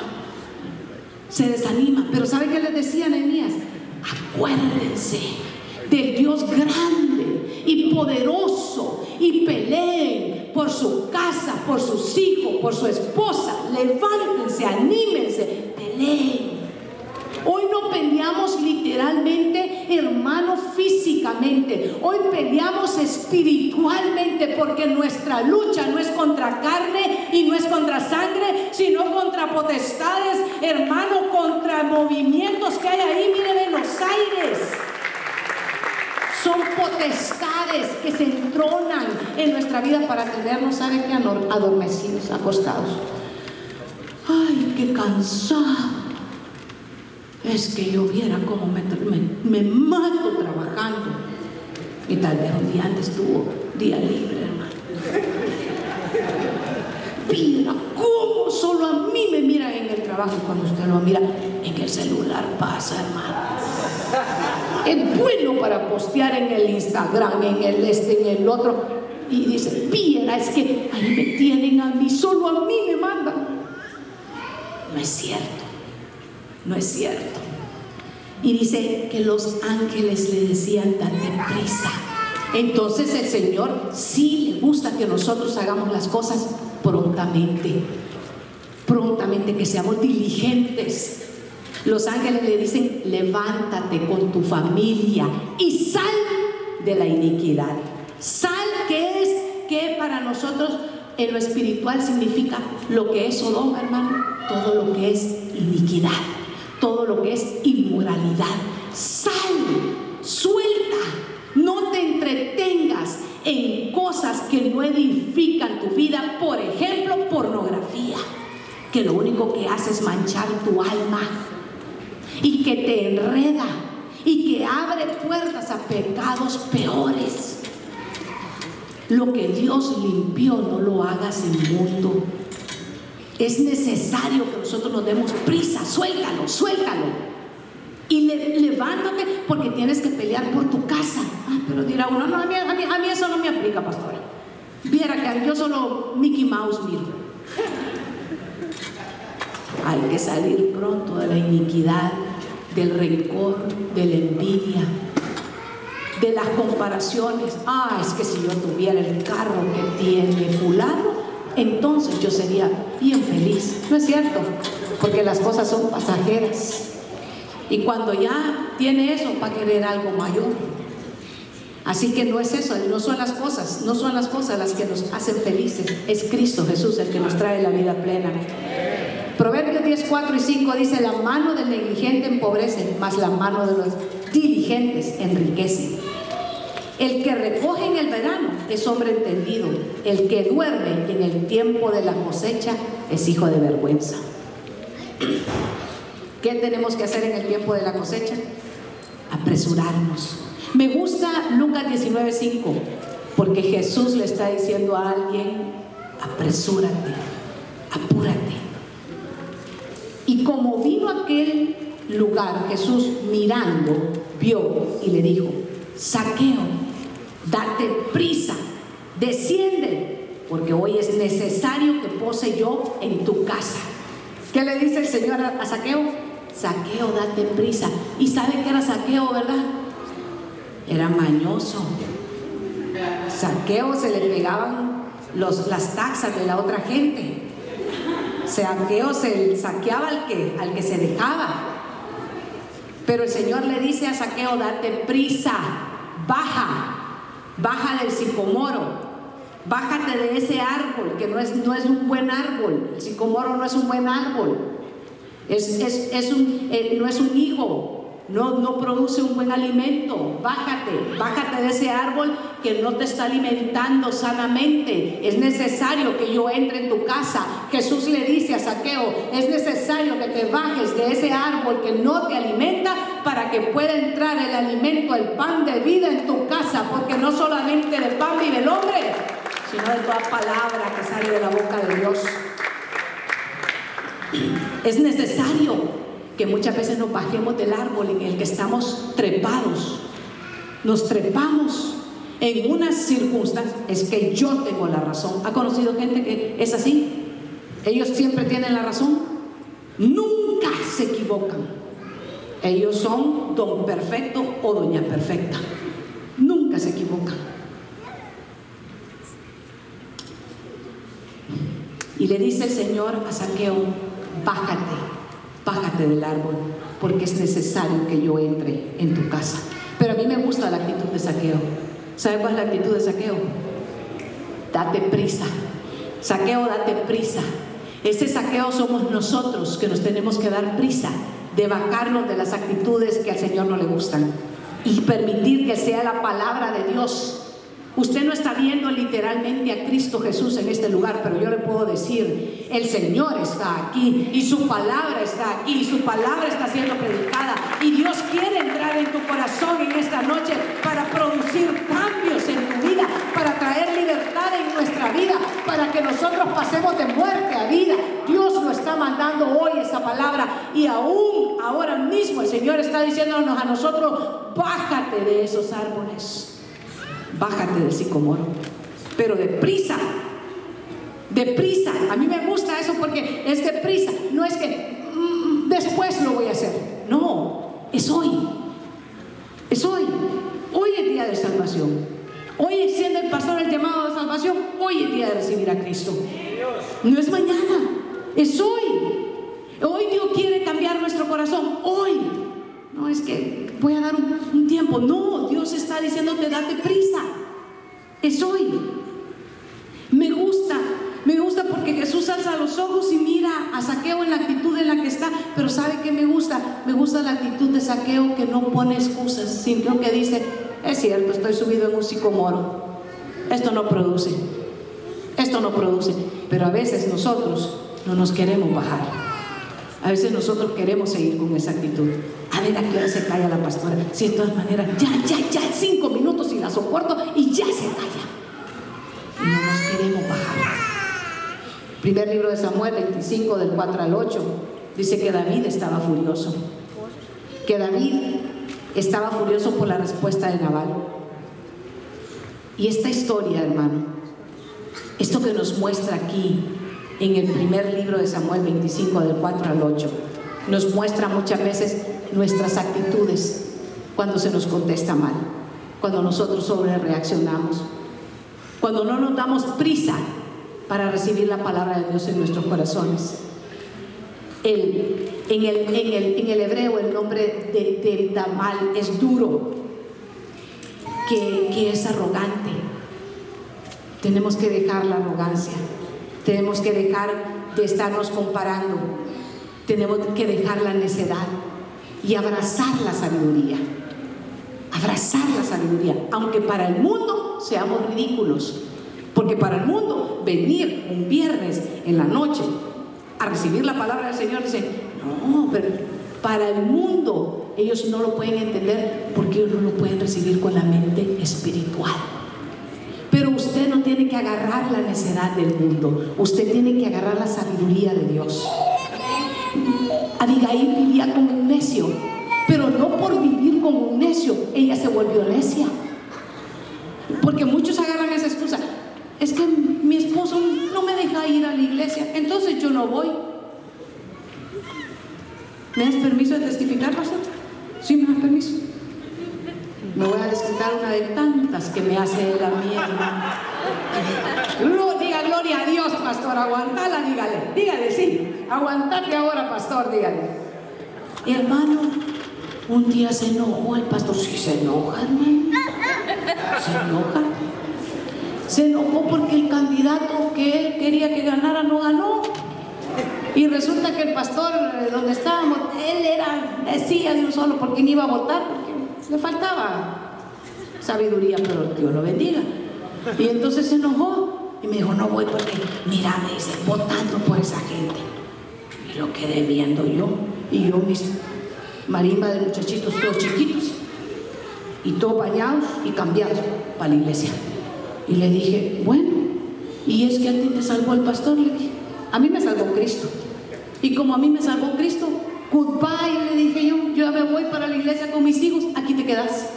se desanima. Pero ¿sabe qué le decía Nehemías? Acuérdense del Dios grande y poderoso y por su casa, por sus hijos, por su esposa. Levántense, anímense, peleen. Hoy no peleamos literalmente, hermano, físicamente. Hoy peleamos espiritualmente porque nuestra lucha no es contra carne y no es contra sangre, sino contra potestades, hermano, contra movimientos que hay ahí, miren, en los aires. Son potestades que se entronan en nuestra vida para tenernos, ¿sabe qué? Adormecidos, acostados. Ay, qué cansado es que yo viera cómo me, me, mato trabajando. Y tal vez un día antes tuvo día libre, hermano. Mira, ¿cómo solo a mí me miran en el trabajo cuando usted lo mira en el celular pasa, hermano? Es bueno para postear en el Instagram, en el este, en el otro. Y dice, mira, es que ahí me tienen a mí, solo a mí me mandan. No es cierto, no es cierto. Y dice que los ángeles le decían, date prisa. Entonces el Señor sí le gusta que nosotros hagamos las cosas prontamente, prontamente, que seamos diligentes. Los ángeles le dicen, levántate con tu familia y sal de la iniquidad. Sal que es, que para nosotros en lo espiritual significa lo que es Sodoma, hermano, todo lo que es iniquidad, todo lo que es inmoralidad. Sal, suelta, no te entretengas en cosas que no edifican tu vida, por ejemplo, pornografía, que lo único que hace es manchar tu alma y que te enreda y que abre puertas a pecados peores. Lo que Dios limpió, no lo hagas mundo Es necesario que nosotros nos demos prisa, suéltalo, suéltalo. Y levántate porque tienes que pelear por tu casa. Ah, pero dirá uno, no, a mí, a, mí, eso no me aplica, pastora. Viera que yo solo Mickey Mouse miro. Hay que salir pronto de la iniquidad, del rencor, de la envidia, de las comparaciones. Ah, es que si yo tuviera el carro que tiene fulano, entonces yo sería bien feliz. No es cierto, porque las cosas son pasajeras. Y cuando ya tiene eso, va a querer algo mayor. Así que no es eso, no son las cosas, no son las cosas las que nos hacen felices, es Cristo Jesús el que nos trae la vida plena. Proverbios 10, 4 y 5 dice, la mano del negligente empobrece, mas la mano de los diligentes enriquece. El que recoge en el verano es hombre entendido, el que duerme en el tiempo de la cosecha es hijo de vergüenza. ¿Qué tenemos que hacer en el tiempo de la cosecha? Apresurarnos. Me gusta Lucas 19:5, porque Jesús le está diciendo a alguien, apresúrate, apúrate. Y como vino aquel lugar, Jesús mirando, vio y le dijo, saqueo, date prisa, desciende, porque hoy es necesario que pose yo en tu casa. ¿Qué le dice el Señor a Saqueo? Saqueo, date prisa. ¿Y sabe que era saqueo, verdad? Era mañoso. Saqueo se le pegaban las taxas de la otra gente. Saqueo se saqueaba al que, al que se dejaba. Pero el Señor le dice a Saqueo, date prisa, baja, baja del sicomoro, bájate de ese árbol, que no es, no es un buen árbol, el sicomoro no es un buen árbol. Es, un, eh, no es un hijo, no, no produce un buen alimento. Bájate, bájate de ese árbol que no te está alimentando sanamente. Es necesario que yo entre en tu casa. Jesús le dice a Saqueo, es necesario que te bajes de ese árbol que no te alimenta para que pueda entrar el alimento, el pan de vida en tu casa, porque no solamente de pan vive el hombre, sino de toda palabra que sale de la boca de Dios. Es necesario que muchas veces nos bajemos del árbol en el que estamos trepados. Nos trepamos en unas circunstancias. Es que yo tengo la razón. ¿Ha conocido gente que es así? Ellos siempre tienen la razón. Nunca se equivocan. Ellos son don perfecto o doña perfecta. Nunca se equivocan. Y le dice el Señor a Saqueo, bájate, bájate del árbol, porque es necesario que yo entre en tu casa. Pero a mí me gusta la actitud de saqueo. ¿Sabe cuál es la actitud de saqueo? Date prisa. Saqueo, date prisa. Ese saqueo somos nosotros que nos tenemos que dar prisa de bajarnos de las actitudes que al Señor no le gustan y permitir que sea la palabra de Dios Usted no está viendo literalmente a Cristo Jesús en este lugar, pero yo le puedo decir, el Señor está aquí y su palabra está aquí y su palabra está siendo predicada. Y Dios quiere entrar en tu corazón en esta noche para producir cambios en tu vida, para traer libertad en nuestra que nosotros pasemos de muerte a vida. Dios lo está mandando hoy esa palabra. Y aún ahora mismo el Señor está diciéndonos a nosotros, bájate de esos árboles, bájate del sicomoro, pero deprisa, deprisa. A mí me gusta eso porque es deprisa, no es que mm, después lo voy a hacer, no, es hoy, es hoy, hoy es día de salvación. Hoy siendo el pastor el llamado de salvación, hoy es día de recibir a Cristo. No es mañana, es hoy. Hoy Dios quiere cambiar nuestro corazón, hoy. No es que voy a dar un, tiempo, no, Dios está diciéndote date prisa. Es hoy. Me gusta, me gusta porque Jesús alza los ojos y mira a Saqueo en la actitud en la que está, pero ¿sabe qué me gusta? Me gusta la actitud de Saqueo que no pone excusas, sino que dice, es cierto, estoy subido en un sicomoro. Esto no produce. Esto no produce. Pero a veces nosotros no nos queremos bajar. A veces nosotros queremos seguir con esa actitud. A ver a qué hora se calla la pastora. Si de todas maneras, ya, ya, ya, cinco minutos y la soporto y ya se calla. Y no nos queremos bajar. Primer libro de Samuel 25, del 4 al 8, dice que David estaba furioso. Que David estaba furioso por la respuesta de Naval. Y esta historia, hermano, esto que nos muestra aquí en el primer libro de Samuel 25, del 4 al 8, nos muestra muchas veces nuestras actitudes cuando se nos contesta mal, cuando nosotros sobre reaccionamos, cuando no nos damos prisa para recibir la palabra de Dios en nuestros corazones. El, en, el, en, el, en, el, hebreo el nombre de, de Damal es duro, que es arrogante. Tenemos que dejar la arrogancia, tenemos que dejar de estarnos comparando, tenemos que dejar la necedad y abrazar la sabiduría. Abrazar la sabiduría, aunque para el mundo seamos ridículos, porque para el mundo venir un viernes en la noche a recibir la palabra del Señor, dice, no, pero para el mundo ellos no lo pueden entender porque ellos no lo pueden recibir con la mente espiritual. Pero usted no tiene que agarrar la necedad del mundo, usted tiene que agarrar la sabiduría de Dios. Abigail vivía como un necio, pero no por vivir como un necio, ella se volvió necia. Porque muchos agarran esa excusa es que mi esposo no me deja ir a la iglesia, entonces yo no voy. ¿Me das permiso de testificar, pastor? Sí, me das permiso. Me voy a desquitar una de tantas que me hace la mierda. diga gloria a Dios, pastor, aguantala, dígale, dígale, sí, aguantate ahora, pastor, dígale. Y hermano, un día se enojó el pastor, sí se enoja, hermano, se enoja. Se enojó porque el candidato que él quería que ganara no ganó. Y resulta que el pastor eh, donde estábamos, él era, decía de un solo por quién iba a votar, porque le faltaba sabiduría, pero Dios lo bendiga. Y entonces se enojó y me dijo, no voy porque, mira, me dice, votando por esa gente. Y lo quedé viendo yo. Y yo mis marimba de muchachitos todos chiquitos y todos bañados y cambiados para la iglesia. Y le dije, bueno, y es que a ti te salvó el pastor, le dije, a mí me salvó Cristo. Y como a mí me salvó Cristo, goodbye, le dije yo, yo me voy para la iglesia con mis hijos, aquí te quedas.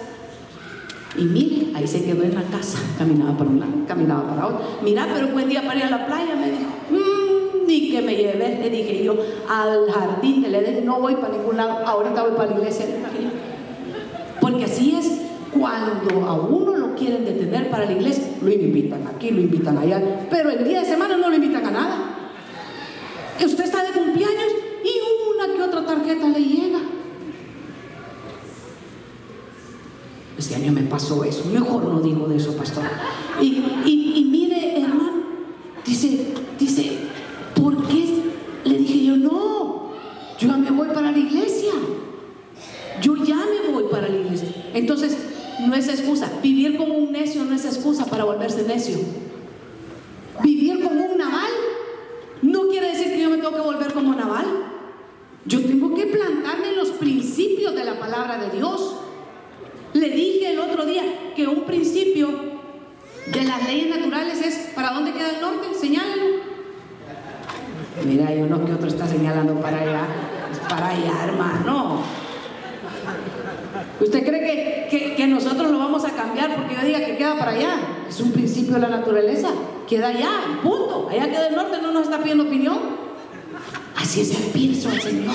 Y mire, ahí se quedó en la casa, caminaba para un lado, caminaba para otro. Mira, pero buen día para ir a la playa, me dijo. Mmm, ni que me llevé, le dije yo, al jardín de Edén, no voy para ningún lado, ahorita voy para la iglesia. Porque así es, cuando a uno lo quieren detener para la iglesia, lo invitan aquí, lo invitan allá, pero el día de semana no lo invitan a nada. Usted está de cumpleaños y una que otra tarjeta le llega. Este año me pasó eso, mejor no digo de eso, pastor. Y, y mire, hermano, dice, dice, ¿por qué? Le dije yo, no, yo ya me voy para la iglesia. Yo ya me voy para la iglesia. Entonces, no es excusa. Vivir como un necio no es excusa para volverse necio. Vivir como un naval no quiere decir que yo me tengo que volver como naval. Yo tengo que plantarme en los principios de la palabra de Dios. Le dije el otro día que un principio de las leyes naturales es, ¿para dónde queda el norte? Señálalo. Mira, yo no que otro está señalando para allá, es para allá, hermano. ¿Usted cree que, que, nosotros lo vamos a cambiar porque yo diga que queda para allá? Es un principio de la naturaleza, queda allá, punto. Allá queda el norte, no nos está pidiendo opinión. Así es el pienso del Señor.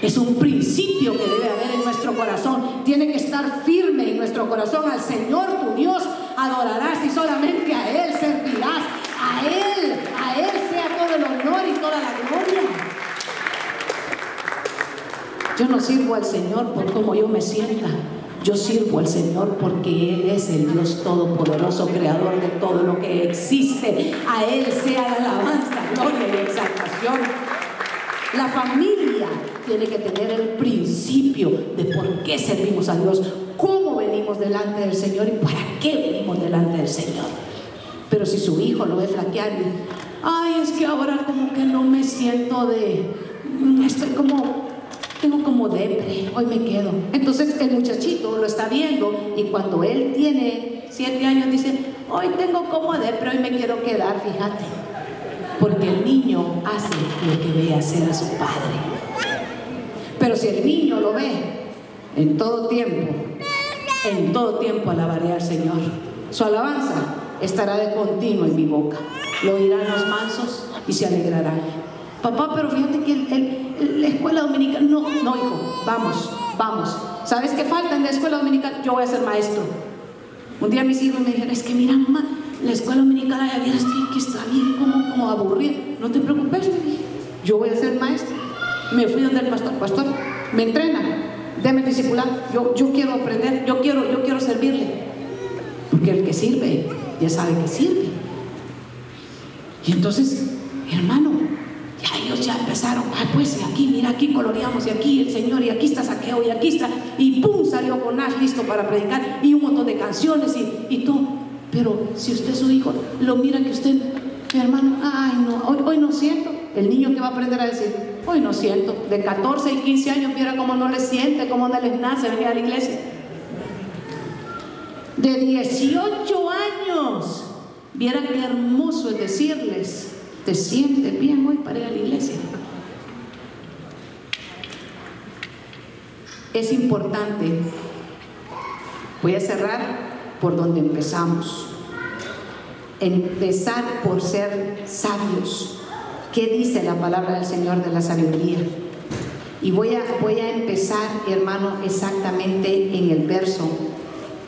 Es un principio que debe haber en nuestro corazón. Tiene que estar firme en nuestro corazón. Al Señor tu Dios adorarás y solamente a Él servirás. A Él, a Él sea todo el honor y toda la gloria. Yo no sirvo al Señor por cómo yo me sienta. Yo sirvo al Señor porque Él es el Dios Todopoderoso, Creador de todo lo que existe. A Él sea la alabanza, gloria y exaltación. La familia tiene que tener el principio de por qué servimos a Dios, cómo venimos delante del Señor y para qué venimos delante del Señor. Pero si su hijo lo ve flaquear y, ay, es que ahora como que no me siento de, estoy como, tengo como depre, hoy me quedo. Entonces el muchachito lo está viendo y cuando él tiene siete años dice, hoy tengo como depre, hoy me quiero quedar, fíjate. Porque el niño hace lo que ve hacer a su padre. Pero si el niño lo ve en todo tiempo, en todo tiempo alabaré al Señor. Su alabanza estará de continuo en mi boca. Lo oirán los mansos y se alegrarán. Papá, pero fíjate que la escuela dominical, no, no, hijo, vamos, vamos. ¿Sabes qué falta en la escuela dominical? Yo voy a ser maestro. Un día mis hijos me dijeron, es que mira, mamá, la escuela dominical, ya vieras que, está bien, como, como aburrida. No te preocupes, yo voy a ser maestro. Me fui donde el pastor, pastor, me entrena, déme discipular, yo, yo quiero aprender, yo quiero, yo quiero servirle. Porque el que sirve, ya sabe que sirve. Y entonces, hermano, ya ellos ya empezaron, ay pues aquí, mira, aquí coloreamos, y aquí el Señor, y aquí está Saqueo, y aquí está, y pum, salió Jonás listo para predicar, y un montón de canciones, y, y todo. Pero si usted su hijo, lo mira que usted, mi hermano, ay no, hoy, hoy no siento. El niño que va a aprender a decir, Hoy no siento. De 14 y 15 años, mira cómo no les siente, cómo no les nace venir a la iglesia. De 18 años, viera qué hermoso es decirles, te sientes bien hoy para ir a la iglesia. Es importante, voy a cerrar por donde empezamos. Empezar por ser sabios qué dice la palabra del Señor de la sabiduría. Y voy a, voy a empezar, hermano, exactamente en el verso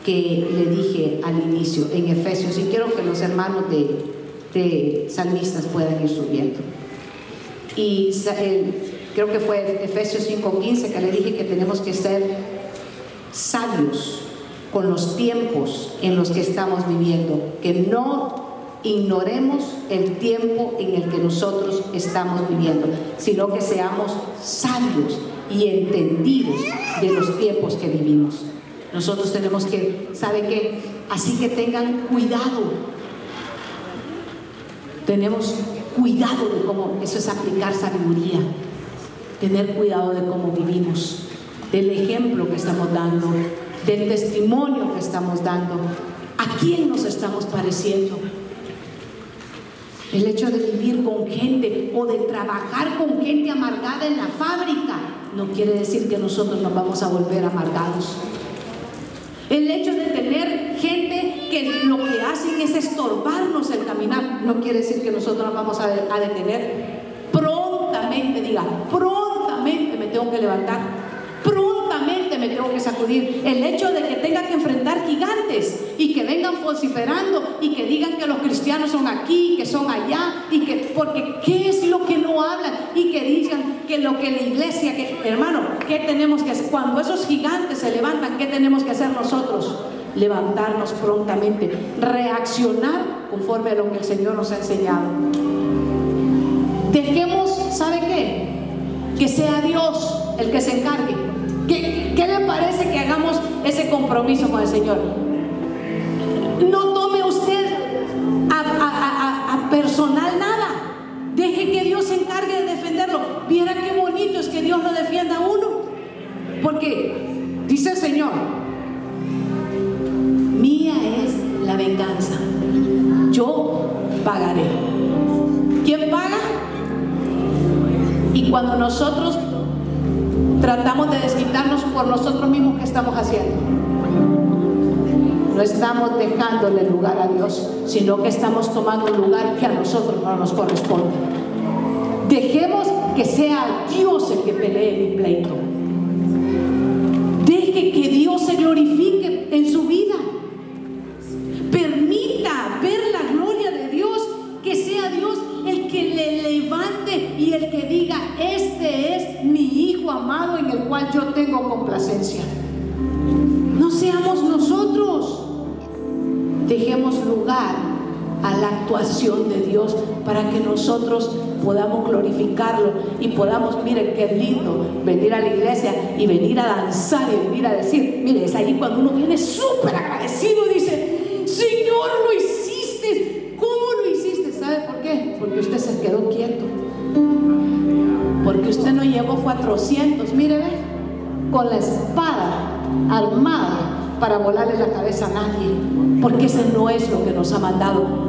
que le dije al inicio, en Efesios, y quiero que los hermanos de, salmistas puedan ir subiendo. Y creo que fue Efesios 5:15 que le dije que tenemos que ser sabios con los tiempos en los que estamos viviendo, que no ignoremos el tiempo en el que nosotros estamos viviendo, sino que seamos sabios y entendidos de los tiempos que vivimos. Nosotros tenemos que, ¿sabe qué? Así que tengan cuidado. Tenemos cuidado de cómo, eso es aplicar sabiduría, tener cuidado de cómo vivimos, del ejemplo que estamos dando, del testimonio que estamos dando, a quién nos estamos pareciendo. El hecho de vivir con gente o de trabajar con gente amargada en la fábrica no quiere decir que nosotros nos vamos a volver amargados. El hecho de tener gente que lo que hacen es estorbarnos el caminar no quiere decir que nosotros nos vamos a, detener. Prontamente, diga, prontamente me tengo que levantar. Prontamente me tengo que sacudir. El hecho de que tenga que enfrentar gigantes y que vengan vociferando y que digan que los cristianos son aquí, que son allá, y que, porque ¿qué es lo que no hablan? Y que digan que lo que la iglesia, que, hermano, ¿qué tenemos que hacer? Cuando esos gigantes se levantan, ¿qué tenemos que hacer nosotros? Levantarnos prontamente, reaccionar conforme a lo que el Señor nos ha enseñado. Dejemos, ¿sabe qué? Que sea Dios el que se encargue le parece que hagamos ese compromiso con el Señor? No tome usted a, personal nada. Deje que Dios se encargue de defenderlo. Viera qué bonito es que Dios lo defienda a uno. Porque dice el Señor, mía es la venganza. Yo pagaré. ¿Quién paga? Y cuando nosotros tratamos de desquitar por nosotros mismos, ¿qué estamos haciendo? No estamos dejándole lugar a Dios, sino que estamos tomando un lugar que a nosotros no nos corresponde. Dejemos que sea Dios el que pelee mi pleito. Deje que Dios se glorifique en su vida. Complacencia. No seamos nosotros. Dejemos lugar a la actuación de Dios para que nosotros podamos glorificarlo y podamos, miren qué lindo venir a la iglesia y venir a danzar y venir a decir, mire, es ahí cuando uno viene súper agradecido y dice, Señor, lo hiciste, ¿cómo lo hiciste? ¿Sabe por qué? Porque usted se quedó quieto. Porque usted no llevó 400, mire, ve, con la espada armada para volarle la cabeza a nadie, porque ese no es lo que nos ha mandado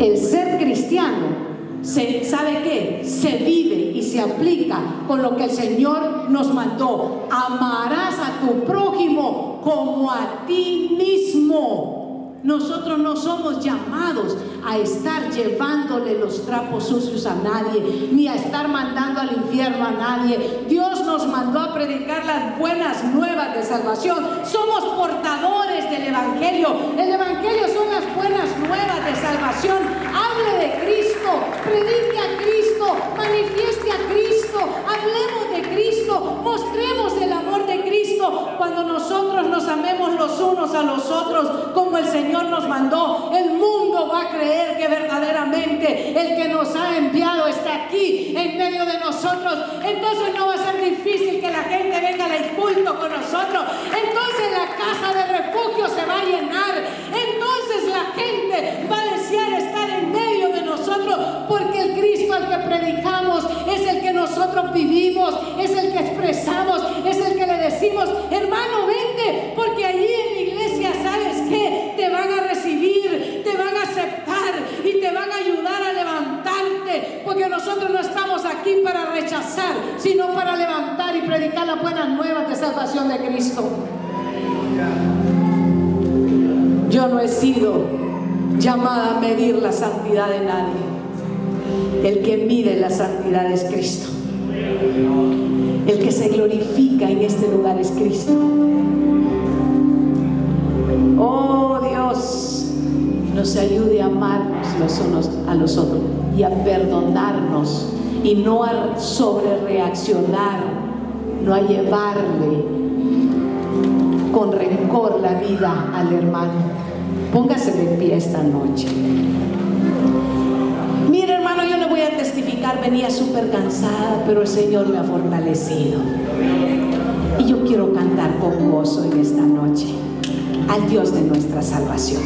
el ser cristiano se, ¿sabe qué? Se vive y se aplica con lo que el Señor nos mandó. Amarás a tu prójimo como a ti mismo. Nosotros no somos llamados a estar llevándole los trapos sucios a nadie, ni a estar mandando al infierno a nadie. Dios nos mandó a predicar las buenas nuevas de salvación. Somos portadores del Evangelio. El Evangelio son las buenas nuevas de salvación. Hable de Cristo, predique a Cristo, manifieste a Cristo, hablemos de Cristo, mostremos el Cristo cuando nosotros nos amemos los unos a los otros como el Señor nos mandó, el mundo va a creer que verdaderamente el que nos ha enviado está aquí en medio de nosotros. Entonces no va a ser difícil que la gente venga al culto con nosotros. Entonces la casa de refugio se va a llenar. Entonces la gente va a desear estar porque el Cristo al que predicamos es el que nosotros vivimos, es el que expresamos, es el que le decimos, hermano, vente, porque allí en la iglesia, ¿sabes qué? Te van a recibir, te van a aceptar y te van a ayudar a levantarte, porque nosotros no estamos aquí para rechazar, sino para levantar y predicar las buenas nuevas de salvación de Cristo. Yo no he sido llamada a medir la santidad de nadie. El que mide la santidad es Cristo. El que se glorifica en este lugar es Cristo. Oh Dios, nos ayude a amarnos los unos a los otros y a perdonarnos y no a sobre reaccionar, no a llevarle con rencor la vida al hermano. Póngase de pie esta noche. A testificar, venía súper cansada, pero el Señor me ha fortalecido. Y yo quiero cantar con gozo en esta noche al Dios de nuestra salvación.